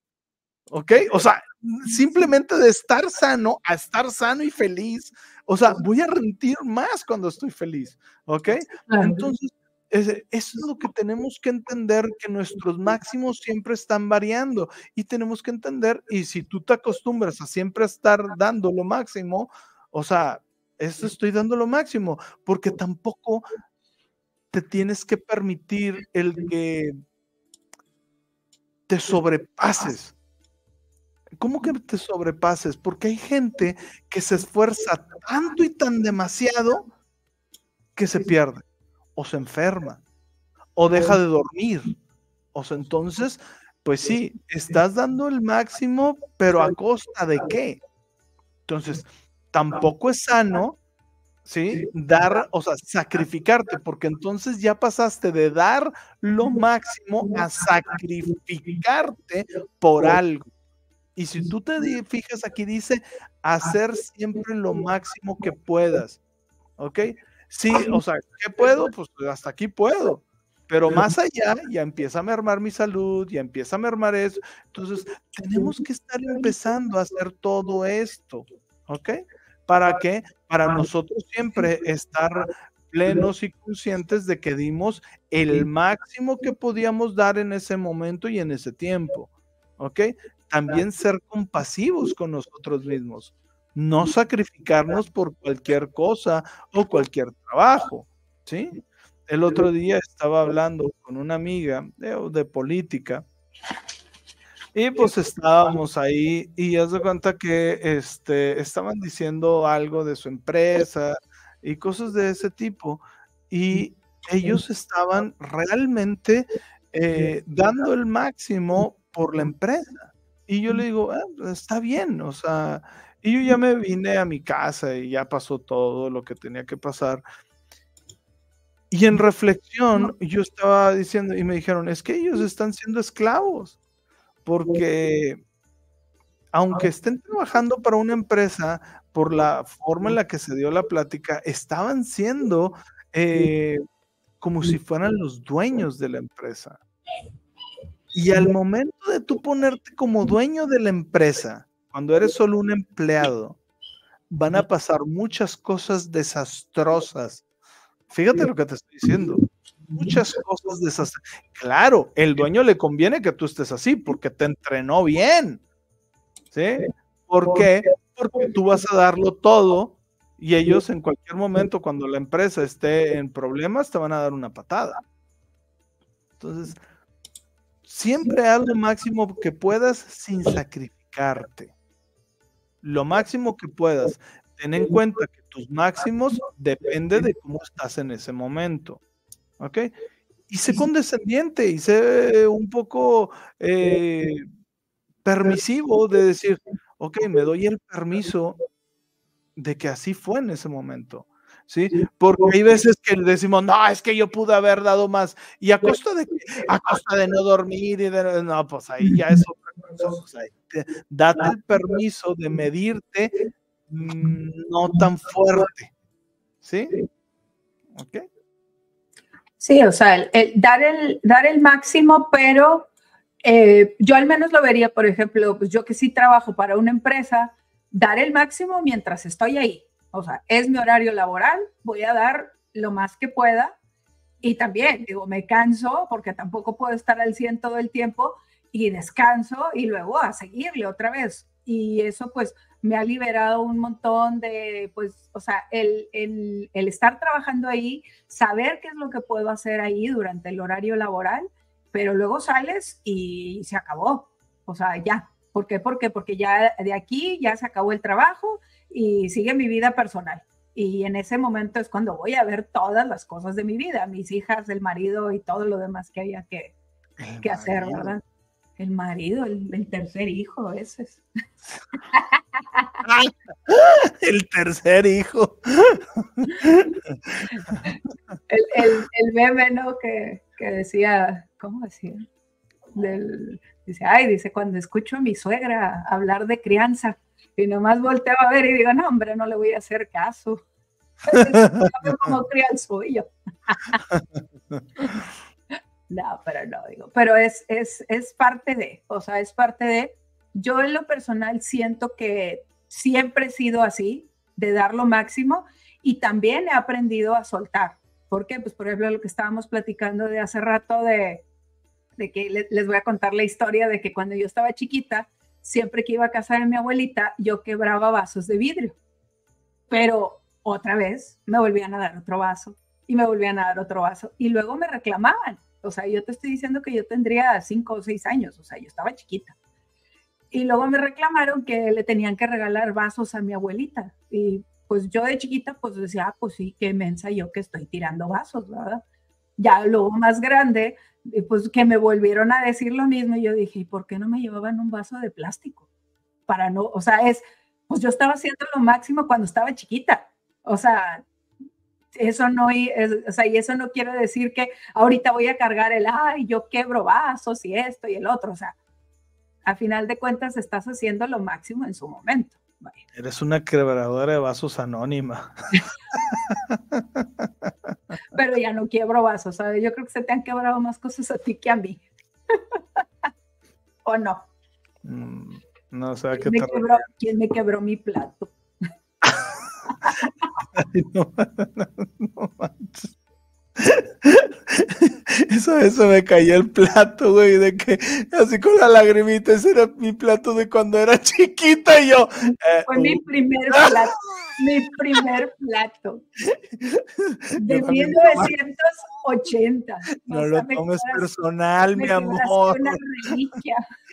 ¿Ok? O sea, simplemente de estar sano a estar sano y feliz, o sea, voy a rendir más cuando estoy feliz. ¿Ok? Entonces, eso es lo que tenemos que entender, que nuestros máximos siempre están variando y tenemos que entender, y si tú te acostumbras a siempre estar dando lo máximo, o sea, eso estoy dando lo máximo, porque tampoco te tienes que permitir el que te sobrepases. ¿Cómo que te sobrepases? Porque hay gente que se esfuerza tanto y tan demasiado que se pierde, o se enferma, o deja de dormir. O sea, entonces, pues sí, estás dando el máximo, pero a costa de qué? Entonces, tampoco es sano, ¿sí? Dar, o sea, sacrificarte, porque entonces ya pasaste de dar lo máximo a sacrificarte por algo. Y si tú te fijas aquí dice, hacer siempre lo máximo que puedas, ¿ok? Sí, o sea, ¿qué puedo? Pues hasta aquí puedo. Pero más allá ya empieza a mermar mi salud, ya empieza a mermar eso. Entonces, tenemos que estar empezando a hacer todo esto, ¿ok? ¿Para qué? Para nosotros siempre estar plenos y conscientes de que dimos el máximo que podíamos dar en ese momento y en ese tiempo, ¿ok? También ser compasivos con nosotros mismos, no sacrificarnos por cualquier cosa o cualquier trabajo, ¿sí? El otro día estaba hablando con una amiga de, política y pues estábamos ahí y ya se cuenta que este, estaban diciendo algo de su empresa y cosas de ese tipo. Y ellos estaban realmente eh, dando el máximo por la empresa. Y yo le digo, ah, está bien, o sea, y yo ya me vine a mi casa y ya pasó todo lo que tenía que pasar. Y en reflexión, yo estaba diciendo, y me dijeron, es que ellos están siendo esclavos, porque aunque estén trabajando para una empresa, por la forma en la que se dio la plática, estaban siendo eh, como si fueran los dueños de la empresa. Y al momento de tú ponerte como dueño de la empresa, cuando eres solo un empleado, van a pasar muchas cosas desastrosas Fíjate lo que te estoy diciendo. Muchas cosas de esas. Claro, el dueño le conviene que tú estés así porque te entrenó bien. ¿Sí? ¿Por qué? Porque tú vas a darlo todo y ellos en cualquier momento, cuando la empresa esté en problemas, te van a dar una patada. Entonces, siempre haz lo máximo que puedas sin sacrificarte. Lo máximo que puedas ten en cuenta que tus máximos depende de cómo estás en ese momento. ¿Ok? Y sé condescendiente y sé un poco eh, permisivo de decir, ok, me doy el permiso de que así fue en ese momento. ¿Sí? Porque hay veces que decimos, no, es que yo pude haber dado más. Y a costa de, a costa de no dormir y de, no, pues ahí ya es otra cosa. date el permiso de medirte Mm, no tan fuerte. ¿Sí? ¿Ok? Sí, o sea, el, dar, el, dar el máximo, pero eh, yo al menos lo vería, por ejemplo, pues yo que sí trabajo para una empresa, dar el máximo mientras estoy ahí. O sea, es mi horario laboral, voy a dar lo más que pueda. Y también, digo, me canso porque tampoco puedo estar al 100 todo el tiempo y descanso y luego a seguirle otra vez. Y eso pues me ha liberado un montón de, pues, o sea, el, el, estar trabajando ahí, saber qué es lo que puedo hacer ahí durante el horario laboral, pero luego sales y se acabó, o sea, ya. ¿Por qué? Porque, porque ya de aquí ya se acabó el trabajo y sigue mi vida personal. Y en ese momento es cuando voy a ver todas las cosas de mi vida, mis hijas, el marido y todo lo demás que había que, que hacer, ¿verdad? El marido, el, tercer hijo, ese es. el tercer hijo. el, el, meme, ¿no? Que, decía, ¿cómo decía? dice, ay, dice, cuando escucho a mi suegra hablar de crianza, y nomás volteaba a ver y digo, no, hombre, no le voy a hacer caso. como crianza soy yo. No, pero no digo, pero es, es, es parte de, o sea, es parte de, yo en lo personal siento que siempre he sido así, de dar lo máximo y también he aprendido a soltar. ¿Por qué? Pues por ejemplo lo que estábamos platicando de hace rato de, de que les voy a contar la historia de que cuando yo estaba chiquita, siempre que iba a casa de mi abuelita, yo quebraba vasos de vidrio. Pero otra vez me volvían a dar otro vaso y me volvían a dar otro vaso y luego me reclamaban o sea, yo te estoy diciendo que yo tendría cinco o seis años, o sea, yo estaba chiquita. Y luego me reclamaron que le tenían que regalar vasos a mi abuelita. Y pues yo de chiquita, pues decía, ah, pues sí, qué mensa yo que estoy tirando vasos, ¿verdad? Ya luego más grande, pues que me volvieron a decir lo mismo. Y yo dije, ¿y por qué no me llevaban un vaso de plástico? Para no, o sea, es, pues yo estaba haciendo lo máximo cuando estaba chiquita. O sea, eso no, o sea, y eso no quiere decir que ahorita voy a cargar el, ay, yo quebro vasos y esto y el otro, o sea, a final de cuentas estás haciendo lo máximo en su momento. Eres una quebradora de vasos anónima. pero ya no quiebro vasos, ¿sabes? Yo creo que se te han quebrado más cosas a ti que a mí. ¿O no? Mm, no sé a qué ¿Quién, me quebró, ¿Quién me quebró mi plato? no, no, Eso, eso me cayó el plato, güey, de que así con la lagrimita, ese era mi plato de cuando era chiquita y yo. Eh, Fue mi uh. primer plato, mi primer plato. De 1980. No lo tomes personal, mi amor.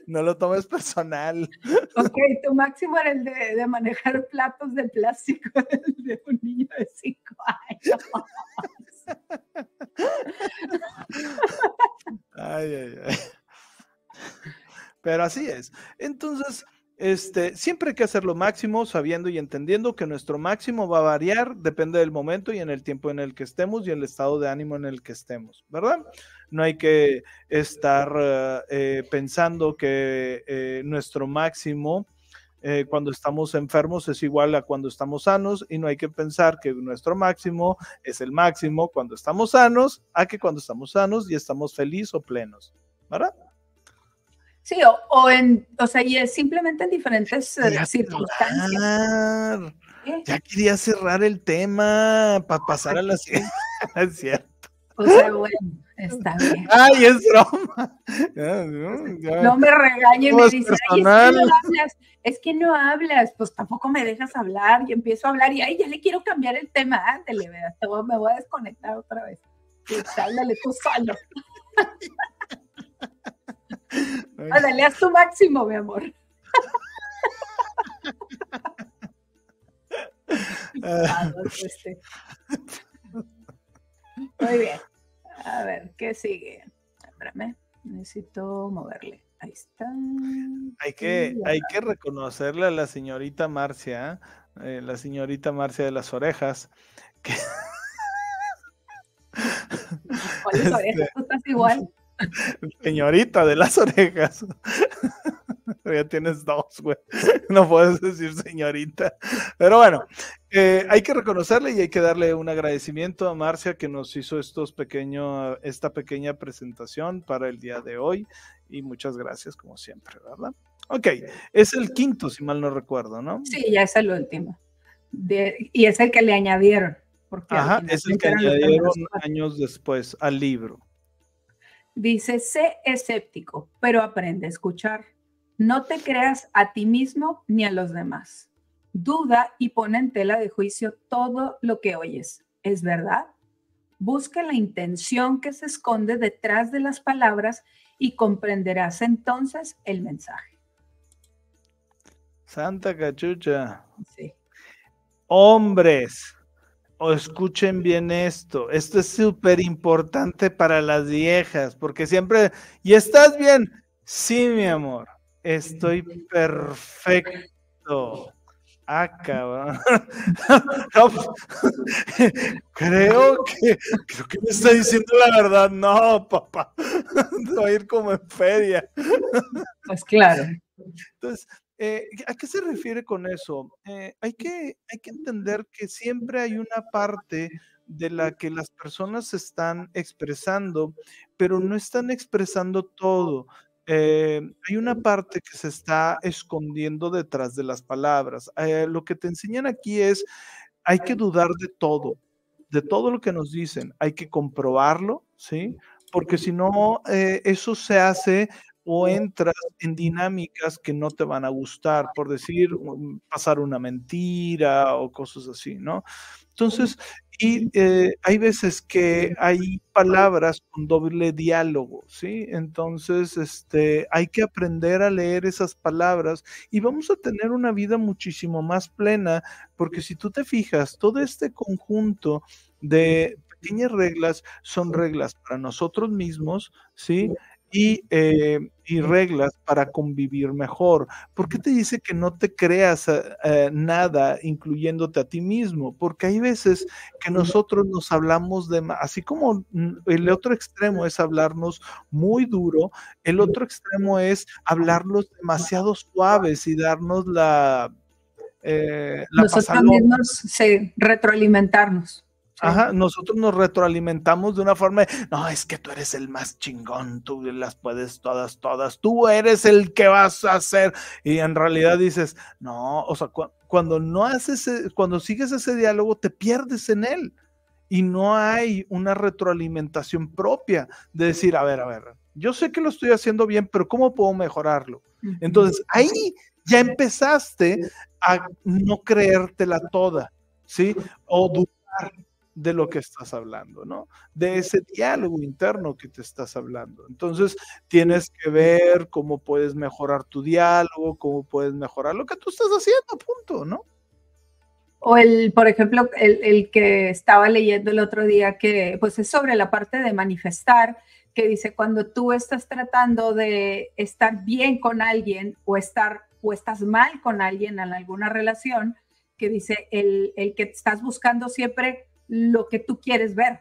No lo tomes personal. Ok, tu máximo era el de, de manejar platos de plástico de un niño de 5 años. Ay. Pero así es. Entonces, este, siempre hay que hacer lo máximo sabiendo y entendiendo que nuestro máximo va a variar, depende del momento y en el tiempo en el que estemos y el estado de ánimo en el que estemos, ¿verdad? No hay que estar eh, pensando que eh, nuestro máximo eh, cuando estamos enfermos es igual a cuando estamos sanos y no hay que pensar que nuestro máximo es el máximo cuando estamos sanos a que cuando estamos sanos y estamos felices o plenos, ¿verdad? Sí, o, en, o sea, y es simplemente en diferentes eh, circunstancias. Ya quería cerrar el tema para pasar a la siguiente. O sea, bueno, está bien. Ay, es broma. No me regañen, me dice, es que no hablas, es que no hablas, pues tampoco me dejas hablar. Y empiezo a hablar y ay, ya le quiero cambiar el tema. Ándale, me voy a desconectar otra vez. Ándale tú solo. Ándale, haz tu máximo, mi amor. Ah, este. Muy bien. A ver, ¿qué sigue? Espérame, necesito moverle. Ahí está. Hay que, hay que reconocerle a la señorita Marcia, eh, la señorita Marcia de las orejas, que... ¿Cuáles orejas? Este, Tú estás igual. Señorita de las orejas. ya tienes dos, güey. No puedes decir señorita. Pero bueno, eh, hay que reconocerle y hay que darle un agradecimiento a Marcia que nos hizo estos pequeño, esta pequeña presentación para el día de hoy. Y muchas gracias, como siempre, ¿verdad? Ok, es el quinto, si mal no recuerdo, ¿no? Sí, ya es el último. y es el que le añadieron. Ajá, es el que añadieron años después al libro. Dice, sé escéptico, pero aprende a escuchar. No te creas a ti mismo ni a los demás. Duda y pone en tela de juicio todo lo que oyes. ¿Es verdad? Busca la intención que se esconde detrás de las palabras y comprenderás entonces el mensaje. Santa cachucha. Sí. Hombres, o escuchen bien esto. Esto es súper importante para las viejas, porque siempre, ¿y estás bien? Sí, mi amor. Estoy perfecto. Ah, cabrón. creo que creo que me está diciendo la verdad. No, papá. Voy a ir como en feria. Pues claro. Entonces, eh, ¿a qué se refiere con eso? Eh, hay, que, hay que entender que siempre hay una parte de la que las personas están expresando, pero no están expresando todo. Eh, hay una parte que se está escondiendo detrás de las palabras. Eh, lo que te enseñan aquí es, hay que dudar de todo, de todo lo que nos dicen, hay que comprobarlo, ¿sí? Porque si no, eh, eso se hace o entras en dinámicas que no te van a gustar, por decir, pasar una mentira o cosas así, ¿no? Entonces, y eh, hay veces que hay palabras con doble diálogo, ¿sí? Entonces, este, hay que aprender a leer esas palabras y vamos a tener una vida muchísimo más plena, porque si tú te fijas, todo este conjunto de pequeñas reglas son reglas para nosotros mismos, ¿sí? Eh, y, reglas para convivir mejor. ¿Por qué te dice que no te creas eh, eh, nada, incluyéndote a ti mismo? Porque hay veces que nosotros nos hablamos de, así como el otro extremo es hablarnos muy duro, el otro extremo es hablarnos demasiado suaves y darnos la... Nosotros mismos, sí, retroalimentarnos. Ajá, nosotros nos retroalimentamos de una forma, no, es que tú eres el más chingón, tú las puedes todas, todas, tú eres el que vas a hacer. Y en realidad dices, no, o sea, cuando no haces, e, cuando sigues ese diálogo, te pierdes en él. Y no hay una retroalimentación propia de decir, a ver, a ver, yo sé que lo estoy haciendo bien, pero ¿cómo puedo mejorarlo? Entonces, ahí ya empezaste a no creértela toda, ¿sí? O dudar de lo que estás hablando, ¿no? De ese diálogo interno que te estás hablando. Entonces, tienes que ver cómo puedes mejorar tu diálogo, cómo puedes mejorar lo que tú estás haciendo, punto, ¿no? O el, por ejemplo, el, el que estaba leyendo el otro día, que pues es sobre la parte de manifestar, que dice, cuando tú estás tratando de estar bien con alguien o estar o estás mal con alguien en alguna relación, que dice el, el que estás buscando siempre lo que tú quieres ver.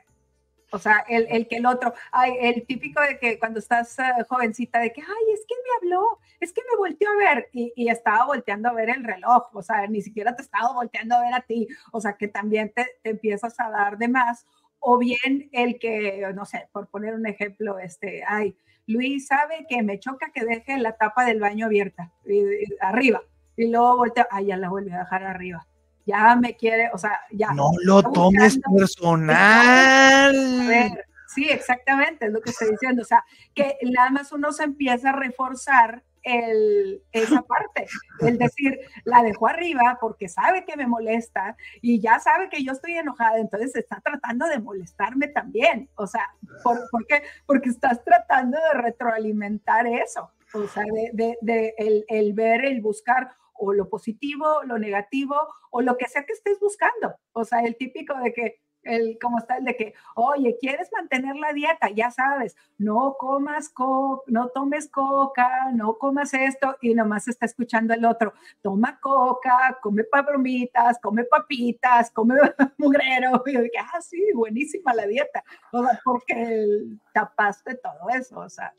O sea, el, el que el otro, ay, el típico de que cuando estás eh, jovencita, de que, ay, es que me habló, es que me volteó a ver y, y, estaba volteando a ver el reloj, o sea, ni siquiera te estaba volteando a ver a ti, o sea, que también te, te empiezas a dar de más. O bien el que, no sé, por poner un ejemplo, este, ay, Luis sabe que me choca que deje la tapa del baño abierta, arriba, y luego voltea, ay, ya la vuelve a dejar arriba ya me quiere, o sea, ya. No lo tomes personal. sí, exactamente, es lo que estoy diciendo. O sea, que nada más uno se empieza a reforzar el, esa parte, el decir, la dejó arriba porque sabe que me molesta y ya sabe que yo estoy enojada, entonces está tratando de molestarme también. O sea, ¿por, qué? Porque estás tratando de retroalimentar eso, o sea, de, de, de el, el ver, el buscar, o lo positivo, lo negativo, o lo que sea que estés buscando. O sea, el típico de que, el, como está el de que, oye, ¿quieres mantener la dieta? Ya sabes, no comas coca, no tomes coca, no comas esto, y nomás está escuchando el otro, toma coca, come pabromitas, come papitas, come mugrero, y yo dije, ah, sí, buenísima la dieta, o sea, porque tapaste todo eso, o sea.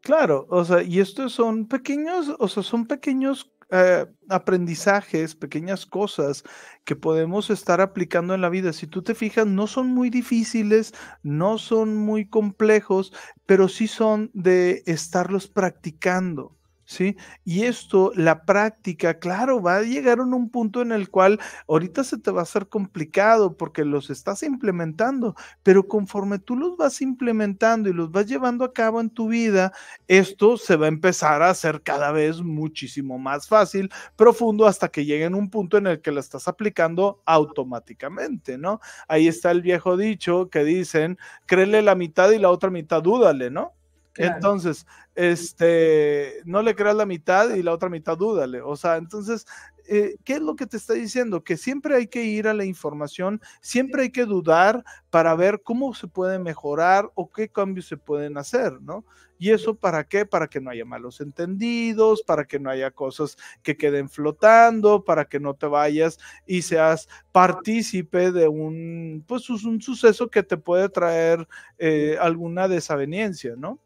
Claro, o sea, y estos son pequeños, o sea, son pequeños eh, aprendizajes, pequeñas cosas que podemos estar aplicando en la vida. Si tú te fijas, no son muy difíciles, no son muy complejos, pero sí son de estarlos practicando. ¿Sí? Y esto, la práctica, claro, va a llegar a un punto en el cual ahorita se te va a hacer complicado porque los estás implementando, pero conforme tú los vas implementando y los vas llevando a cabo en tu vida, esto se va a empezar a hacer cada vez muchísimo más fácil, profundo, hasta que llegue en un punto en el que la estás aplicando automáticamente, ¿no? Ahí está el viejo dicho que dicen, créele la mitad y la otra mitad dúdale, ¿no? Entonces, este, no le creas la mitad y la otra mitad dúdale. O sea, entonces, eh, ¿qué es lo que te está diciendo? Que siempre hay que ir a la información, siempre hay que dudar para ver cómo se puede mejorar o qué cambios se pueden hacer, ¿no? ¿Y eso para qué? Para que no haya malos entendidos, para que no haya cosas que queden flotando, para que no te vayas y seas partícipe de un, pues, un suceso que te puede traer eh, alguna desaveniencia, ¿no?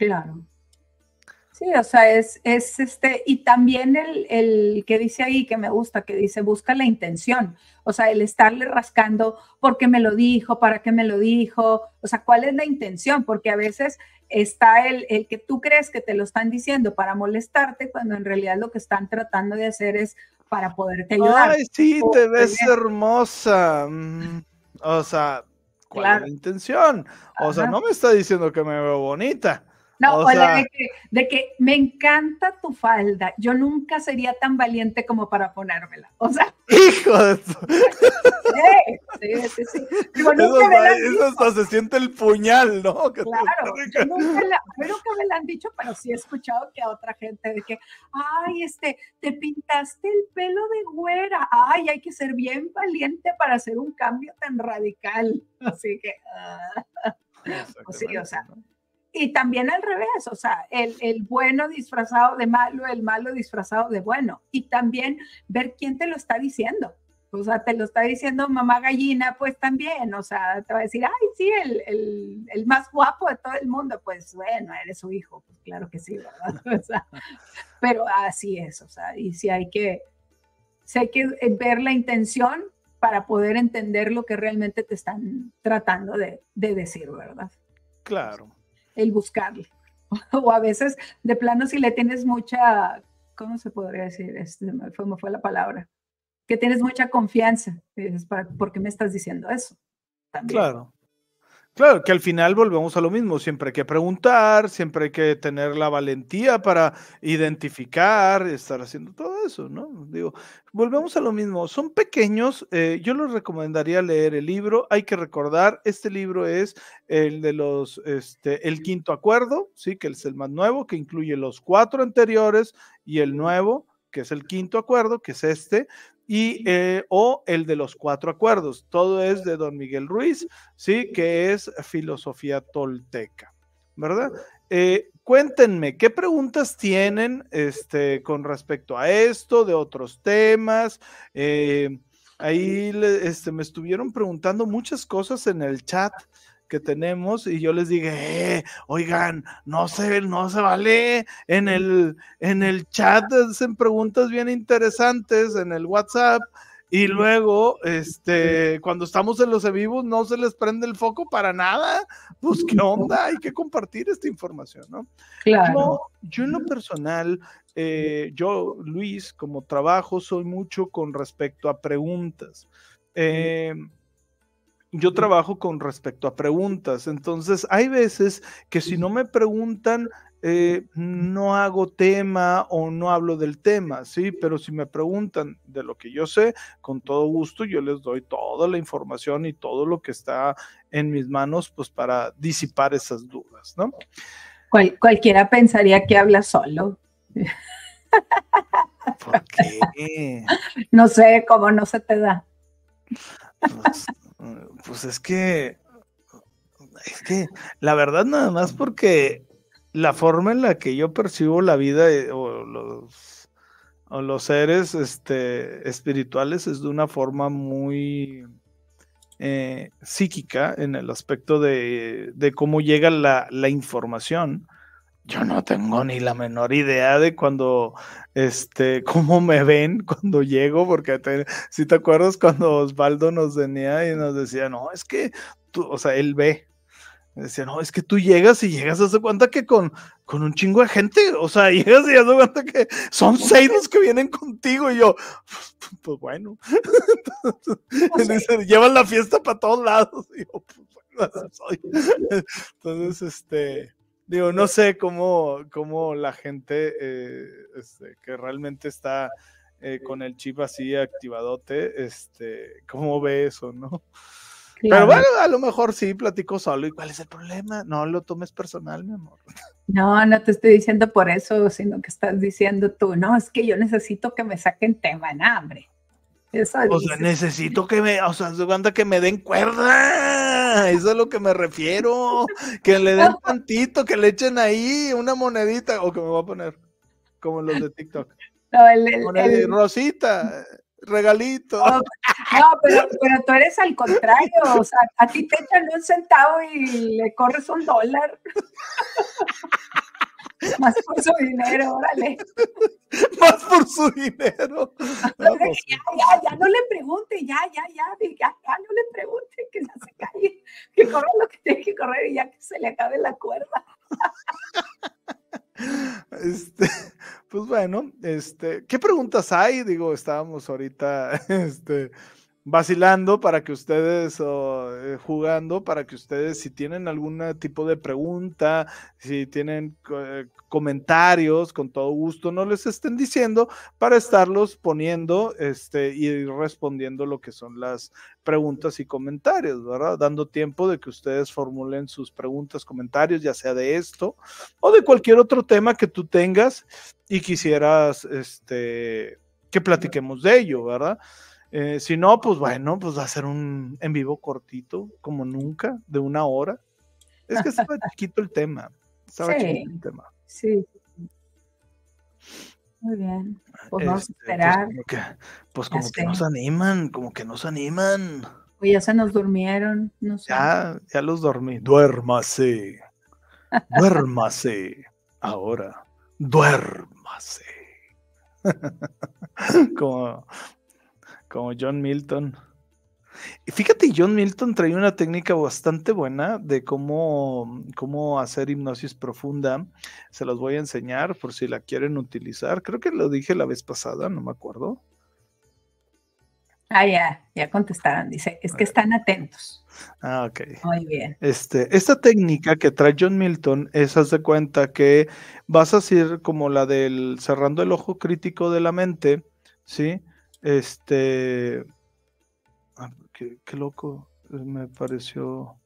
Claro. Sí, o sea, es, es este, y también el, el, que dice ahí, que me gusta, que dice, busca la intención, o sea, el estarle rascando, porque me lo dijo? ¿Para qué me lo dijo? O sea, ¿cuál es la intención? Porque a veces está el, el que tú crees que te lo están diciendo para molestarte, cuando en realidad lo que están tratando de hacer es para poderte ayudar. Ay, sí, te ves hermosa. Mm, o sea, ¿cuál es la intención? O sea, no me está diciendo que me veo bonita. No, o, de, que, de, que, me encanta tu falda. Yo nunca sería tan valiente como para ponérmela. O sea. ¡Hijo de tu... Sí, sí, sí. Digo, nunca eso, hasta se siente el puñal, ¿no? claro. nunca, la, nunca me lo han dicho, pero sí he escuchado que a otra gente de que, ay, este, te pintaste el pelo de güera. Ay, hay que ser bien valiente para hacer un cambio tan radical. Así que. Uh, sí, o sea. Y también al revés, o sea, el, el, bueno disfrazado de malo, el malo disfrazado de bueno. Y también ver quién te lo está diciendo. O sea, te lo está diciendo mamá gallina, pues también, o sea, te va a decir, ay, sí, el, el, el más guapo de todo el mundo, pues bueno, eres su hijo, pues claro que sí, ¿verdad? O sea, pero así es, o sea, y si hay que, hay que ver la intención para poder entender lo que realmente te están tratando de, decir, ¿verdad? Claro. El buscarle. o a veces, de plano, si le tienes mucha, ¿cómo se podría decir? Este, me, fue, la palabra. Que tienes mucha confianza. ¿por qué me estás diciendo eso? También. Claro. Claro, que al final volvemos a lo mismo, siempre hay que preguntar, siempre hay que tener la valentía para identificar, estar haciendo todo eso, ¿no? Digo, volvemos a lo mismo, son pequeños, eh, yo les recomendaría leer el libro, hay que recordar, este libro es el de los, este, el quinto acuerdo, sí, que es el más nuevo, que incluye los cuatro anteriores y el nuevo, que es el quinto acuerdo, que es este, y, eh, o el de los cuatro acuerdos. Todo es de don Miguel Ruiz, ¿sí? Que es filosofía tolteca, ¿verdad? Eh, cuéntenme, ¿qué preguntas tienen este, con respecto a esto, de otros temas? Eh, ahí este, me estuvieron preguntando muchas cosas en el chat que tenemos y yo les dije, eh, oigan, no se, no se vale, en el, en el chat hacen preguntas bien interesantes en el WhatsApp y luego, este, cuando estamos en los vivos no se les prende el foco para nada, pues qué onda, hay que compartir esta información, ¿no? Claro. Yo, en lo personal, eh, yo, Luis, como trabajo, soy mucho con respecto a preguntas. Eh, yo trabajo con respecto a preguntas. Entonces, hay veces que si no me preguntan, eh, no hago tema o no hablo del tema, ¿sí? Pero si me preguntan de lo que yo sé, con todo gusto yo les doy toda la información y todo lo que está en mis manos, pues para disipar esas dudas, ¿no? cualquiera pensaría que habla solo. ¿Por qué? No sé, cómo no se te da. Pues, pues es que, es que la verdad nada más porque la forma en la que yo percibo la vida eh, o los, o los seres este, espirituales es de una forma muy eh, psíquica en el aspecto de, de cómo llega la, la información yo no tengo ni la menor idea de cuando, este, cómo me ven cuando llego, porque si te acuerdas cuando Osvaldo nos venía y nos decía, no, es que tú, o sea, él ve. Decía, no, es que tú llegas y llegas, hace cuenta que con, con un chingo de gente, o sea, llegas y hace cuenta que son seis los que vienen contigo y yo, pues, pues bueno, Entonces, llevan la fiesta para todos lados y yo, pues bueno, soy. Entonces, este, Digo, no sé cómo, cómo la gente eh, este, que realmente está eh, con el chip así activadote, este, cómo ve eso, ¿no? Pero bueno, a lo mejor sí platico solo. ¿Y cuál es el problema? No lo tomes personal, mi amor. No, no te estoy diciendo por eso, sino que estás diciendo tú, no, es que yo necesito que me saquen tema en hambre. O sea, necesito que me, o sea, que me den cuerda. eso es a lo que me refiero. Que le den tantito, que le echen ahí una monedita, o que me voy a poner como los de TikTok. No, el, Rosita, regalito. No, pero, pero, tú eres al contrario, o sea, a ti te echan un centavo y le corres un dólar. Más por su dinero, órale. Más por su dinero. Ya, ya, ya no le pregunte, ya, ya, ya, ya, ya no le pregunte, que ya se calle, que corra lo que tiene que correr y ya que se le acabe la cuerda. Este, pues bueno, este, ¿qué preguntas hay? Digo, estábamos ahorita, este, vacilando para que ustedes, o eh, jugando para que ustedes, si tienen algún tipo de pregunta, si tienen eh, comentarios, con todo gusto, no les estén diciendo para estarlos poniendo este, y respondiendo lo que son las preguntas y comentarios, ¿verdad? Dando tiempo de que ustedes formulen sus preguntas, comentarios, ya sea de esto o de cualquier otro tema que tú tengas y quisieras este, que platiquemos de ello, ¿verdad? Eh, si no, pues bueno, pues va a ser un en vivo cortito, como nunca, de una hora. Es que estaba chiquito el tema. Estaba chiquito el tema. Sí. Muy bien. Pues vamos a este, pues esperar. Pues como que, nos animan, como que nos animan. Pues ya se nos durmieron. No sé. Ya, ya los dormí. Duérmase. Duérmase. Ahora. Duérmase. como, como John Milton. Fíjate, John Milton trae una técnica bastante buena de cómo, cómo hacer hipnosis profunda. Se los voy a enseñar por si la quieren utilizar. Creo que lo dije la vez pasada, no me acuerdo. Ah, ya, ya contestaron. Dice, es que están atentos. Ah, ok. Muy bien. Este, esta técnica que trae John Milton es, haz de cuenta que vas a hacer como la del cerrando el ojo crítico de la mente, ¿sí? Este, ah, qué, loco, me pareció.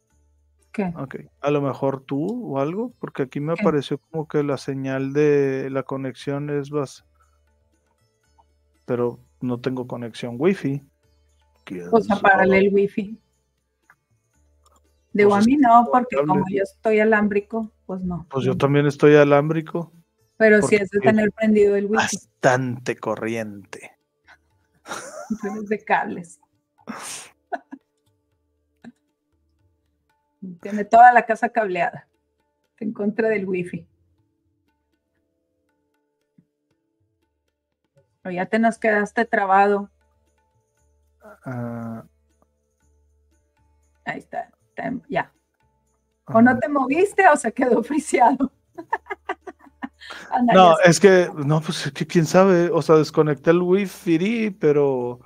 ¿Qué? Ok, a lo mejor tú o algo, porque aquí me pareció como que la señal de la conexión es más, pero no tengo conexión wifi. Pues apárale el wifi. Digo, pues a mí no, porque como yo estoy alámbrico, pues no. Pues yo también estoy alámbrico. Pero sí es de tener prendido el wifi. Bastante corriente. De cables. Tiene toda la casa cableada en contra del wifi. O ya te nos quedaste trabado. Ah. Ahí está, ya. O no te moviste o se quedó no, es que, no, pues quién sabe, o sea, desconecté el wifi, pero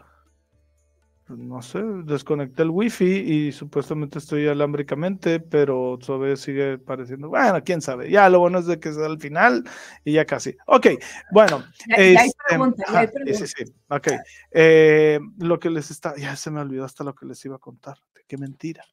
no sé, desconecté el wifi y supuestamente estoy alámbricamente, pero todavía sigue pareciendo, bueno, quién sabe, ya lo bueno es de que es al final y ya casi. Ok, bueno. Ya, hay este, preguntas, Sí, sí, ok. Eh, lo que les está, ya se me olvidó hasta lo que les iba a contar, qué mentira.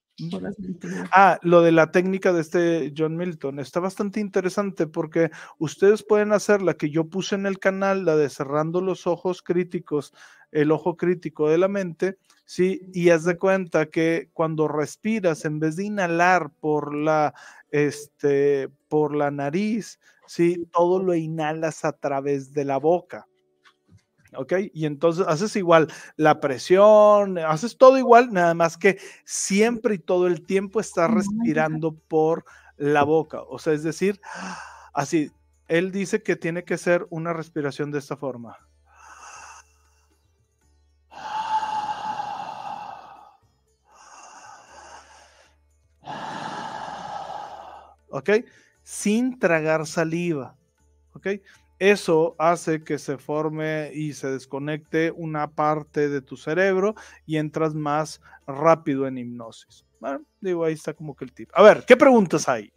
Ah, lo de la técnica de este John Milton está bastante interesante porque ustedes pueden hacer la que yo puse en el canal, la de cerrando los ojos críticos, el ojo crítico de la mente, ¿sí? Y haz de cuenta que cuando respiras, en vez de inhalar por la, este, por la nariz, ¿sí? Todo lo inhalas a través de la boca. ¿Ok? Y entonces haces igual la presión, haces todo igual, nada más que siempre y todo el tiempo estás respirando por la boca, o sea, es decir, así, él dice que tiene que ser una respiración de esta forma. ¿Ok? Sin tragar saliva. ¿Ok? Eso hace que se forme y se desconecte una parte de tu cerebro y entras más rápido en hipnosis. Bueno, digo, ahí está como que el tip. A ver, ¿qué preguntas hay?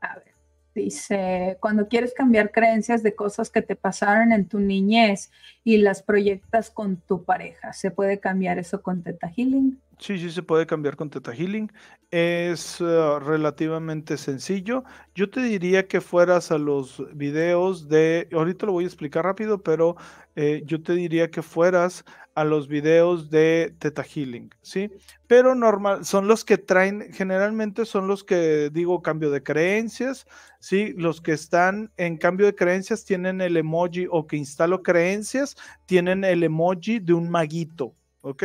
A ver, dice, cuando quieres cambiar creencias de cosas que te pasaron en tu niñez y las proyectas con tu pareja, ¿se puede cambiar eso con Teta Healing? Sí, sí se puede cambiar con Teta Healing. Es eh, relativamente sencillo. Yo te diría que fueras a los videos de, ahorita lo voy a explicar rápido, pero eh, yo te diría que fueras a los videos de Teta Healing, ¿sí? Pero normal, son los que traen, generalmente son los que digo cambio de creencias, ¿sí? Los que están en cambio de creencias tienen el emoji o que instalo creencias, tienen el emoji de un maguito, ¿ok?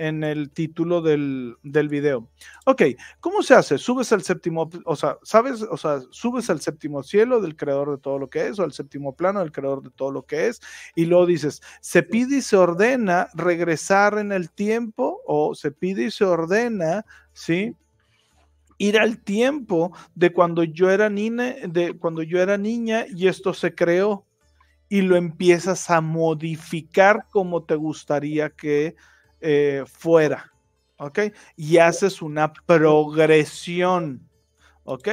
En el título del, del, video. Ok, ¿cómo se hace? Subes al séptimo, o sea, ¿sabes? O sea, subes al séptimo cielo del creador de todo lo que es, o al séptimo plano del creador de todo lo que es, y luego dices, se pide y se ordena regresar en el tiempo, o se pide y se ordena, ¿sí? ir al tiempo de cuando yo era niña, de cuando yo era niña y esto se creó y lo empiezas a modificar como te gustaría que eh, fuera, ¿ok? Y haces una progresión, ¿ok?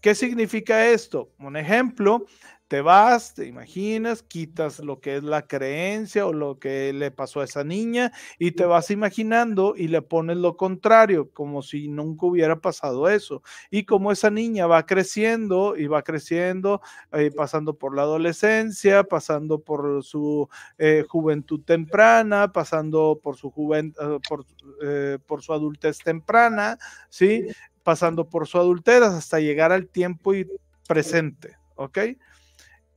¿Qué significa esto? Un ejemplo, te vas, te imaginas, quitas lo que es la creencia o lo que le pasó a esa niña y te vas imaginando y le pones lo contrario, como si nunca hubiera pasado eso. Y como esa niña va creciendo y va creciendo, eh, pasando por la adolescencia, pasando por su eh, juventud temprana, pasando por su juventud, eh, por, su adultez temprana, ¿sí? Pasando por su adultez hasta llegar al tiempo y presente, ¿ok?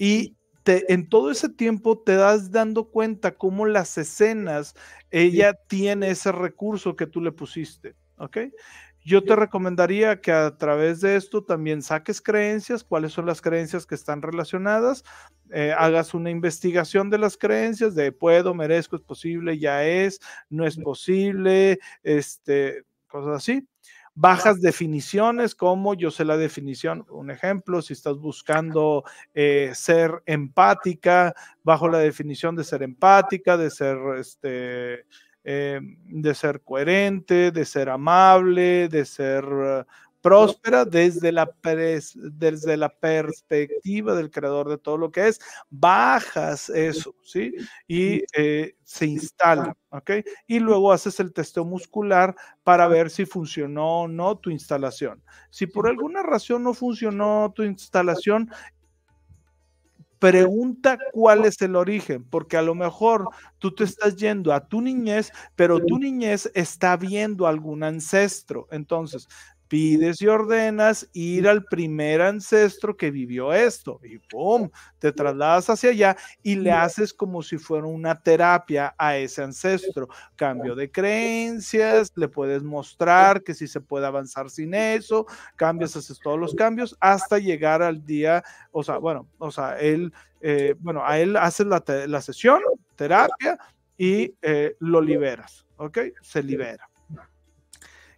Y te, en todo ese tiempo te das dando cuenta cómo las escenas, ella tiene ese recurso que tú le pusiste. ¿ok? Yo te recomendaría que a través de esto también saques creencias, cuáles son las creencias que están relacionadas, eh, hagas una investigación de las creencias, de puedo, merezco, es posible, ya es, no es posible, este, cosas así. Bajas definiciones, como yo sé la definición, un ejemplo, si estás buscando eh, ser empática, bajo la definición de ser empática, de ser este, eh, de ser coherente, de ser amable, de ser próspera desde la, desde la perspectiva del creador de todo lo que es, bajas eso, ¿sí? Y eh, se instala, ¿ok? Y luego haces el testeo muscular para ver si funcionó o no tu instalación. Si por alguna razón no funcionó tu instalación, pregunta cuál es el origen, porque a lo mejor tú te estás yendo a tu niñez, pero tu niñez está viendo algún ancestro. Entonces, pides y ordenas ir al primer ancestro que vivió esto y ¡pum! Te trasladas hacia allá y le haces como si fuera una terapia a ese ancestro. Cambio de creencias, le puedes mostrar que si se puede avanzar sin eso, cambias, haces todos los cambios hasta llegar al día, o sea, bueno, o sea, él, eh, bueno, a él haces la, la sesión, terapia y eh, lo liberas, ¿ok? Se libera.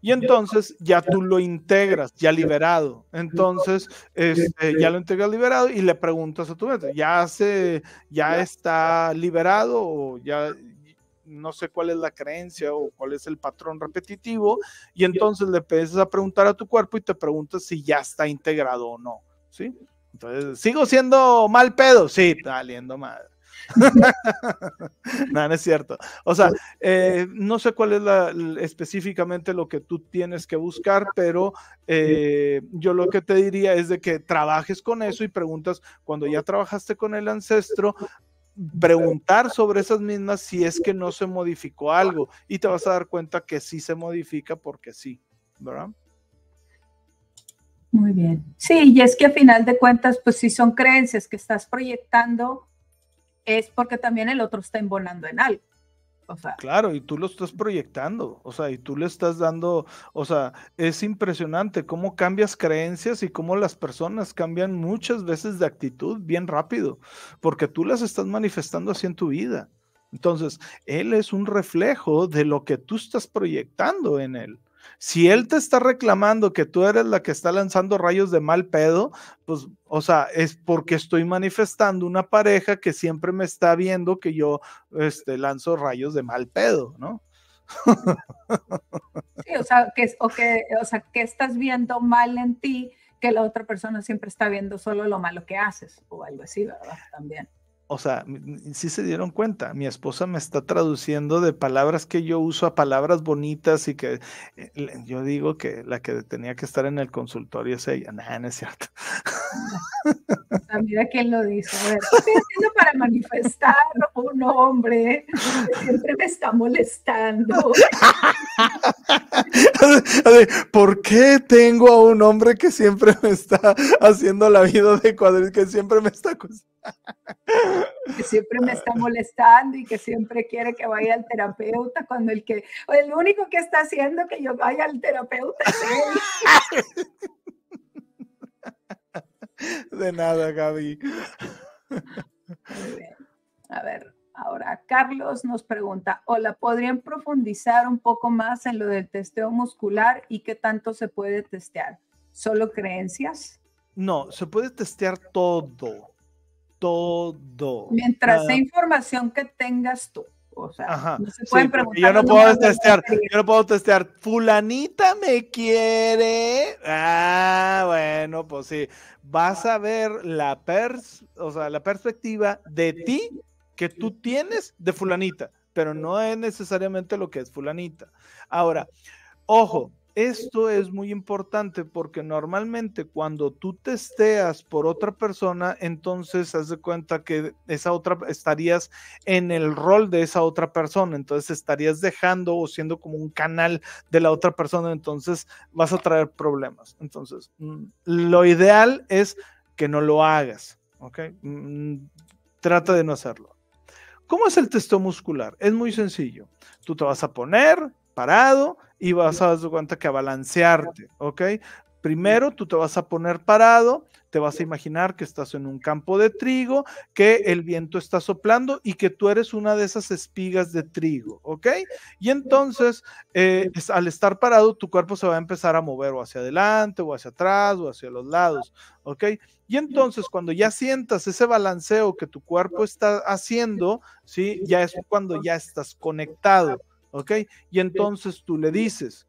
Y entonces ya tú lo integras, ya liberado. Entonces, este, ya lo integras liberado y le preguntas a tu mente, ¿ya, se, ya está liberado o ya no sé cuál es la creencia o cuál es el patrón repetitivo? Y entonces le empiezas a preguntar a tu cuerpo y te preguntas si ya está integrado o no. ¿Sí? Entonces, ¿sigo siendo mal pedo? Sí, saliendo mal. no, no es cierto. O sea, eh, no sé cuál es específicamente lo que tú tienes que buscar, pero eh, yo lo que te diría es de que trabajes con eso y preguntas, cuando ya trabajaste con el ancestro, preguntar sobre esas mismas si es que no se modificó algo y te vas a dar cuenta que sí se modifica porque sí, ¿verdad? Muy bien. Sí, y es que a final de cuentas, pues si son creencias que estás proyectando, es porque también el otro está embonando en algo. Claro, y tú lo estás proyectando, o sea, y tú le estás dando, o sea, es impresionante cómo cambias creencias y cómo las personas cambian muchas veces de actitud bien rápido, porque tú las estás manifestando así en tu vida. Entonces, él es un reflejo de lo que tú estás proyectando en él. Si él te está reclamando que tú eres la que está lanzando rayos de mal pedo, pues, o sea, es porque estoy manifestando una pareja que siempre me está viendo que yo este, lanzo rayos de mal pedo, ¿no? Sí, o sea, que, o, que, o sea, que estás viendo mal en ti, que la otra persona siempre está viendo solo lo malo que haces, o algo así, ¿verdad? También o sea, sí se dieron cuenta, mi esposa me está traduciendo de palabras que yo uso a palabras bonitas y que eh, yo digo que la que tenía que estar en el consultorio es ella. Nah, no es cierto. Ah, mira quién lo dice. A ver, ¿qué estoy haciendo para manifestar un hombre que siempre me está molestando? ¿Por qué tengo a un hombre que siempre me está haciendo la vida de cuadril, que siempre me está que siempre me está molestando y que siempre quiere que vaya al terapeuta cuando el que el único que está haciendo que yo vaya al terapeuta es él. De nada, Gaby. A ver, ahora Carlos nos pregunta, hola, ¿podrían profundizar un poco más en lo del testeo muscular y qué tanto se puede testear? ¿Solo creencias? No, se puede testear todo todo. Mientras sea información que tengas tú. O sea, no se pueden preguntar. Yo no puedo testear, yo no puedo testear. Fulanita me quiere. Ah, bueno, pues sí. Vas a ver la pers, o sea, la perspectiva de ti que tú tienes de fulanita, pero no es necesariamente lo que es fulanita. Ahora, ojo, esto es muy importante porque normalmente cuando tú testeas por otra persona, entonces haz de cuenta que esa otra estarías en el rol de esa otra persona, entonces estarías dejando o siendo como un canal de la otra persona, entonces vas a traer problemas. Entonces, mm, lo ideal es que no lo hagas, ¿ok? Mm, trata de no hacerlo. ¿Cómo es el testeo muscular? Es muy sencillo. Tú te vas a poner parado y vas a dar cuenta que a balancearte, ¿ok? Primero tú te vas a poner parado, te vas a imaginar que estás en un campo de trigo, que el viento está soplando y que tú eres una de esas espigas de trigo, ¿ok? Y entonces, eh, al estar parado, tu cuerpo se va a empezar a mover o hacia adelante o hacia atrás o hacia los lados, ¿ok? Y entonces, cuando ya sientas ese balanceo que tu cuerpo está haciendo, ¿sí? Ya es cuando ya estás conectado, ¿ok? Y entonces tú le dices,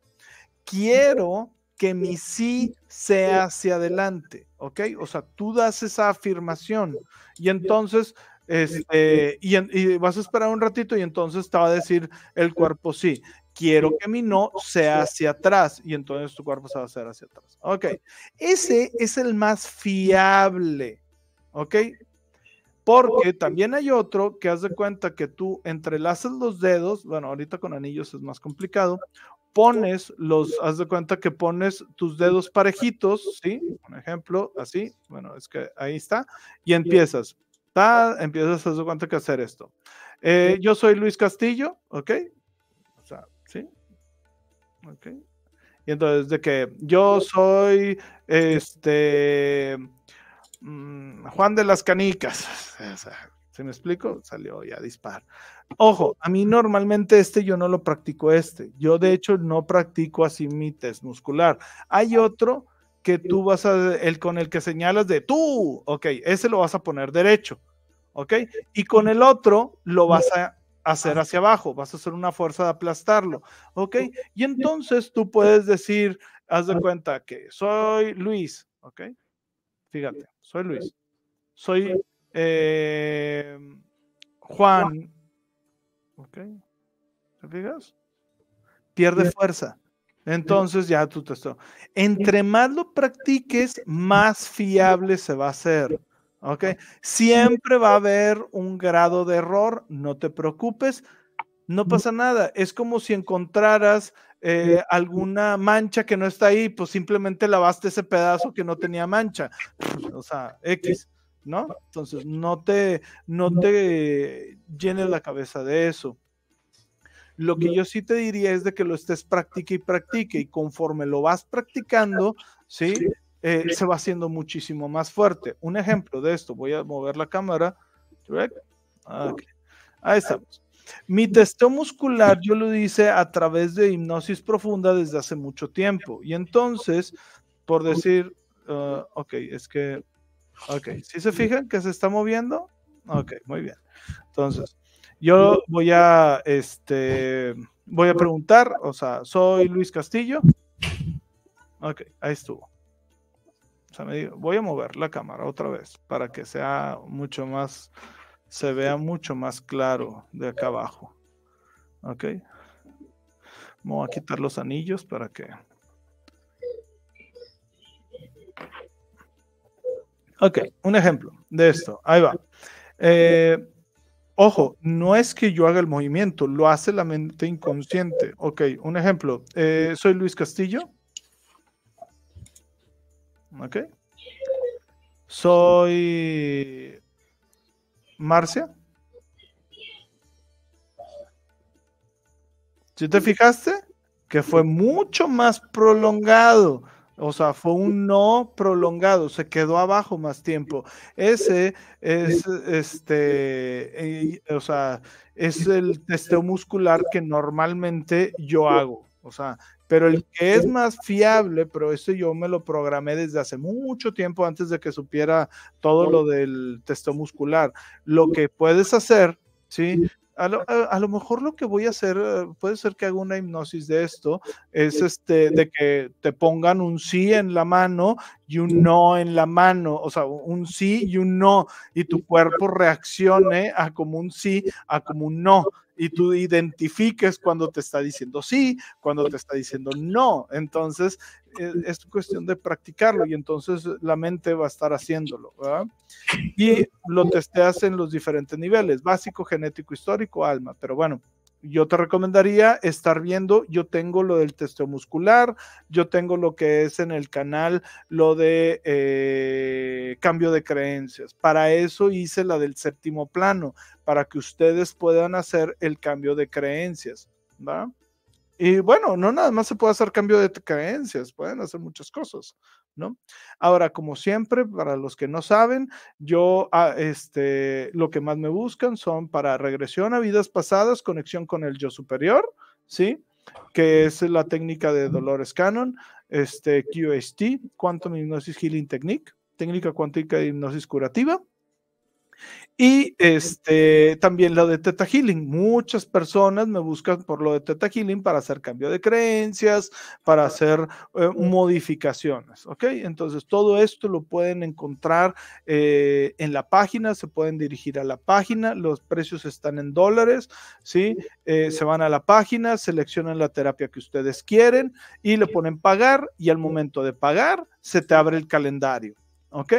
quiero que mi sí. sea hacia adelante, ¿ok? O sea, tú das esa afirmación. Y entonces, este, y, vas a esperar un ratito y entonces te va a decir el cuerpo sí. Quiero que mi no sea hacia atrás y entonces tu cuerpo se va a hacer hacia atrás. Ok, ese es el más fiable, ¿ok? Porque también hay otro que haz de cuenta que tú entrelazas los dedos, bueno, ahorita con anillos es más complicado, pones los, haz de cuenta que pones tus dedos parejitos, ¿sí? Un ejemplo, así, bueno, es que ahí está, y empiezas, ta, empiezas, haz de cuenta que hacer esto. Eh, yo soy Luis Castillo, ¿ok? O sea, ¿sí? Ok. Y entonces, de que yo soy, este, mm, Juan de las Canicas, ¿Se me explico? Salió ya dispar. Ojo, a mí normalmente este yo no lo practico este. Yo de hecho no practico así mi test muscular. Hay otro que tú vas a, el con el que señalas de tú, ok, ese lo vas a poner derecho, ok, y con el otro lo vas a hacer hacia abajo, vas a hacer una fuerza de aplastarlo, ok, y entonces tú puedes decir, haz de cuenta que soy Luis, ok, fíjate, soy Luis, soy eh, Juan, ¿ok? ¿Te fijas? Pierde fuerza. Entonces ya tú te estás. Entre más lo practiques, más fiable se va a hacer. ¿Ok? Siempre va a haber un grado de error, no te preocupes, no pasa nada. Es como si encontraras eh, alguna mancha que no está ahí, pues simplemente lavaste ese pedazo que no tenía mancha. O sea, X. ¿no? Entonces, no te, no te llenes la cabeza de eso. Lo que yo sí te diría es de que lo estés practique y practique y conforme lo vas practicando, ¿sí? Eh, se va haciendo muchísimo más fuerte. Un ejemplo de esto, voy a mover la cámara. Ahí estamos. Mi testeo muscular yo lo hice a través de hipnosis profunda desde hace mucho tiempo. Y entonces, por decir, uh, ok, es que Ok, ¿sí se fijan que se está moviendo? Ok, muy bien. Entonces, yo voy a, este, voy a preguntar, o sea, soy Luis Castillo. Ok, ahí estuvo. O sea, me digo, voy a mover la cámara otra vez para que sea mucho más, se vea mucho más claro de acá abajo. Ok. Voy a quitar los anillos para que Ok, un ejemplo de esto. Ahí va. Eh, ojo, no es que yo haga el movimiento, lo hace la mente inconsciente. Ok, un ejemplo. Eh, soy Luis Castillo. Ok. Soy Marcia. ¿Sí te fijaste? Que fue mucho más prolongado o sea, fue un no prolongado, se quedó abajo más tiempo. Ese es, este, o sea, es el testeo muscular que normalmente yo hago. O sea, pero el que es más fiable, pero ese yo me lo programé desde hace mucho tiempo antes de que supiera todo lo del testeo muscular. Lo que puedes hacer, ¿sí? A lo, mejor lo que voy a hacer, eh, puede ser que haga una hipnosis de esto, es este, de que te pongan un sí en la mano y un no en la mano, o sea, un sí y un no, y tu cuerpo reaccione a como un sí, a como un no y tú identifiques cuando te está diciendo sí, cuando te está diciendo no. Entonces, eh, es, cuestión de practicarlo y entonces la mente va a estar haciéndolo. Y lo testeas en los diferentes niveles, básico, genético, histórico, alma. Pero bueno, yo te recomendaría estar viendo, yo tengo lo del testeo muscular, yo tengo lo que es en el canal, lo de eh, cambio de creencias. Para eso hice la del séptimo plano, para que ustedes puedan hacer el cambio de creencias. ¿va? Y bueno, no nada más se puede hacer cambio de creencias, pueden hacer muchas cosas, ¿no? Ahora, como siempre, para los que no saben, yo, ah, este, lo que más me buscan son para regresión a vidas pasadas, conexión con el yo superior, ¿sí? Que es la técnica de Dolores Cannon, este, QST, Quantum Hypnosis Healing Technique, técnica cuántica de hipnosis curativa y este, también lo de Teta Healing. Muchas personas me buscan por lo de Teta Healing para hacer cambio de creencias, para hacer eh, modificaciones. ¿Ok? Entonces, todo esto lo pueden encontrar eh, en la página, se pueden dirigir a la página, los precios están en dólares, ¿sí? Eh, se van a la página, seleccionan la terapia que ustedes quieren y le ponen pagar y al momento de pagar se te abre el calendario. ¿Ok?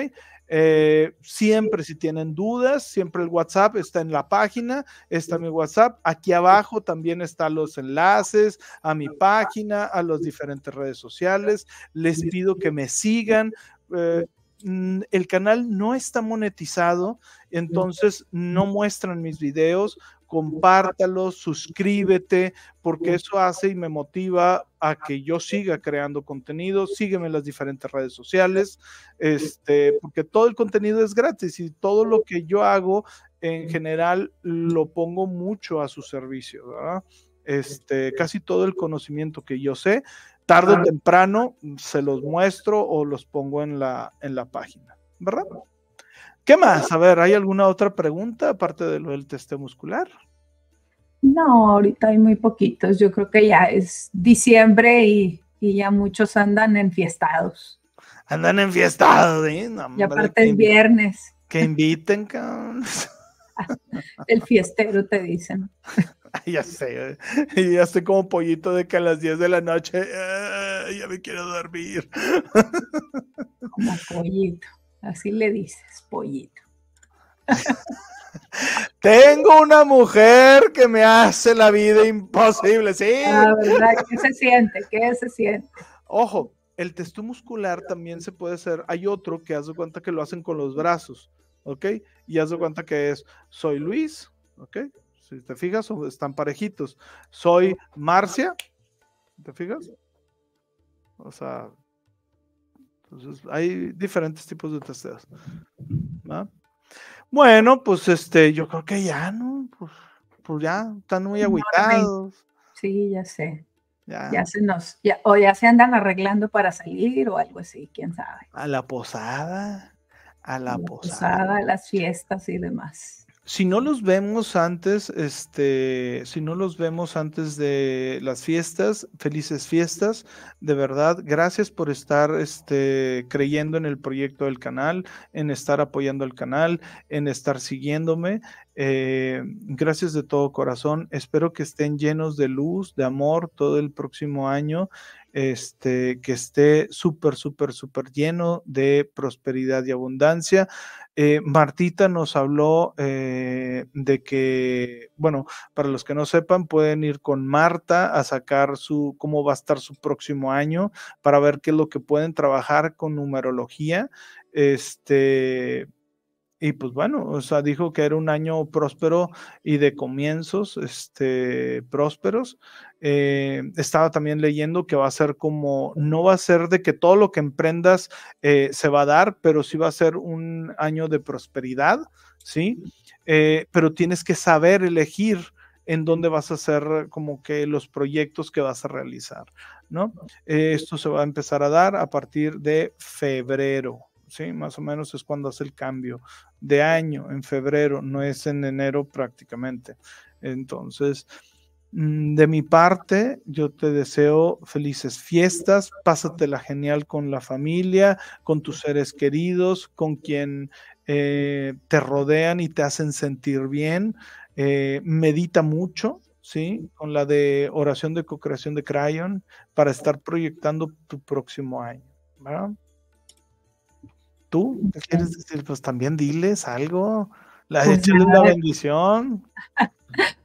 Eh, siempre si tienen dudas, siempre el WhatsApp está en la página, está mi WhatsApp. Aquí abajo también están los enlaces a mi página, a las diferentes redes sociales. Les pido que me sigan. Eh, el canal no está monetizado, entonces no muestran mis videos, compártalo, suscríbete, porque eso hace y me motiva a que yo siga creando contenido. Sígueme en las diferentes redes sociales, este, porque todo el contenido es gratis y todo lo que yo hago en general lo pongo mucho a su servicio, ¿verdad? Este, casi todo el conocimiento que yo sé, tarde o temprano se los muestro o los pongo en la, en la página, ¿verdad? ¿Qué más? A ver, ¿hay alguna otra pregunta aparte de lo del teste muscular? No, ahorita hay muy poquitos. Yo creo que ya es diciembre y, ya muchos andan enfiestados. Andan enfiestados, ¿eh? y aparte es viernes. Que inviten, cabrón. El fiestero te dicen. ya sé, y ya estoy como pollito de que a las 10 de la noche ya me quiero dormir. Como pollito. Así le dices, pollito. Tengo una mujer que me hace la vida imposible, sí. La verdad, ¿qué se siente? ¿Qué se siente? Ojo, el testo muscular también se puede hacer. Hay otro que haz de cuenta que lo hacen con los brazos, ¿ok? Y haz de cuenta que es, soy Luis, ¿ok? Si te fijas, están parejitos. Soy Marcia, ¿te fijas? O sea, entonces, hay diferentes tipos de testeos. Bueno, pues este, yo creo que ya, ¿no? Pues, pues ya, están muy agüitados. Sí, ya sé. Ya. se nos, ya, o ya se andan arreglando para salir o algo así, quién sabe. A la posada, a la, posada. posada, a las fiestas y demás si no los vemos antes, este, si no los vemos antes de las fiestas, felices fiestas, de verdad, gracias por estar este, creyendo en el proyecto del canal, en estar apoyando el canal, en estar siguiéndome. Eh, gracias de todo corazón. Espero que estén llenos de luz, de amor todo el próximo año este, que esté súper, súper, súper lleno de prosperidad y abundancia. Eh, Martita nos habló eh, de que, bueno, para los que no sepan, pueden ir con Marta a sacar su, cómo va a estar su próximo año para ver qué es lo que pueden trabajar con numerología. Este, y pues bueno, o sea, dijo que era un año próspero y de comienzos este, prósperos. Eh, estaba también leyendo que va a ser como, no va a ser de que todo lo que emprendas eh, se va a dar, pero sí va a ser un año de prosperidad, ¿sí? Eh, pero tienes que saber elegir en dónde vas a hacer como que los proyectos que vas a realizar, ¿no? esto se va a empezar a dar a partir de febrero, ¿sí? Más o menos es cuando hace el cambio de año, en febrero, no es en enero prácticamente. Entonces, mm, de mi parte, yo te deseo felices fiestas, pásatela genial con la familia, con tus seres queridos, con quien eh, te rodean y te hacen sentir bien. Eh, medita mucho, ¿sí? Con la de oración de co-creación de Crayon para estar proyectando tu próximo año. ¿Tú qué quieres decir? Pues también diles algo. La pues una bendición.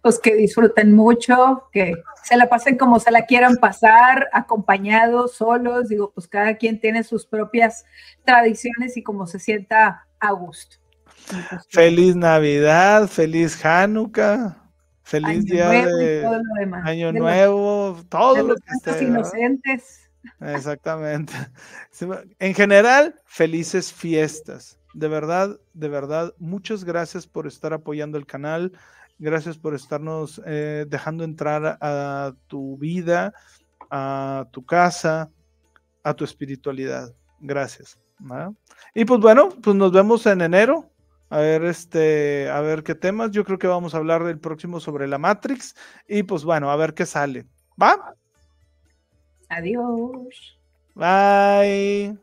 Pues que disfruten mucho, que se la pasen como se la quieran pasar, acompañados, solos. Digo, pues cada quien tiene sus propias tradiciones y como se sienta a gusto. Pues, feliz Navidad, feliz Hanukkah. Feliz día de Año Nuevo, todo lo que esté. inocentes. Exactamente. En general, felices fiestas. De verdad, de verdad, muchas gracias por estar apoyando el canal. Gracias por estarnos eh, dejando entrar a tu vida, a tu casa, a tu espiritualidad. Gracias. Y pues bueno, pues nos vemos en enero. A ver, este, a ver qué temas. Yo creo que vamos a hablar el próximo sobre la Matrix. Y pues bueno, a ver qué sale. ¿Va? Adiós. Bye.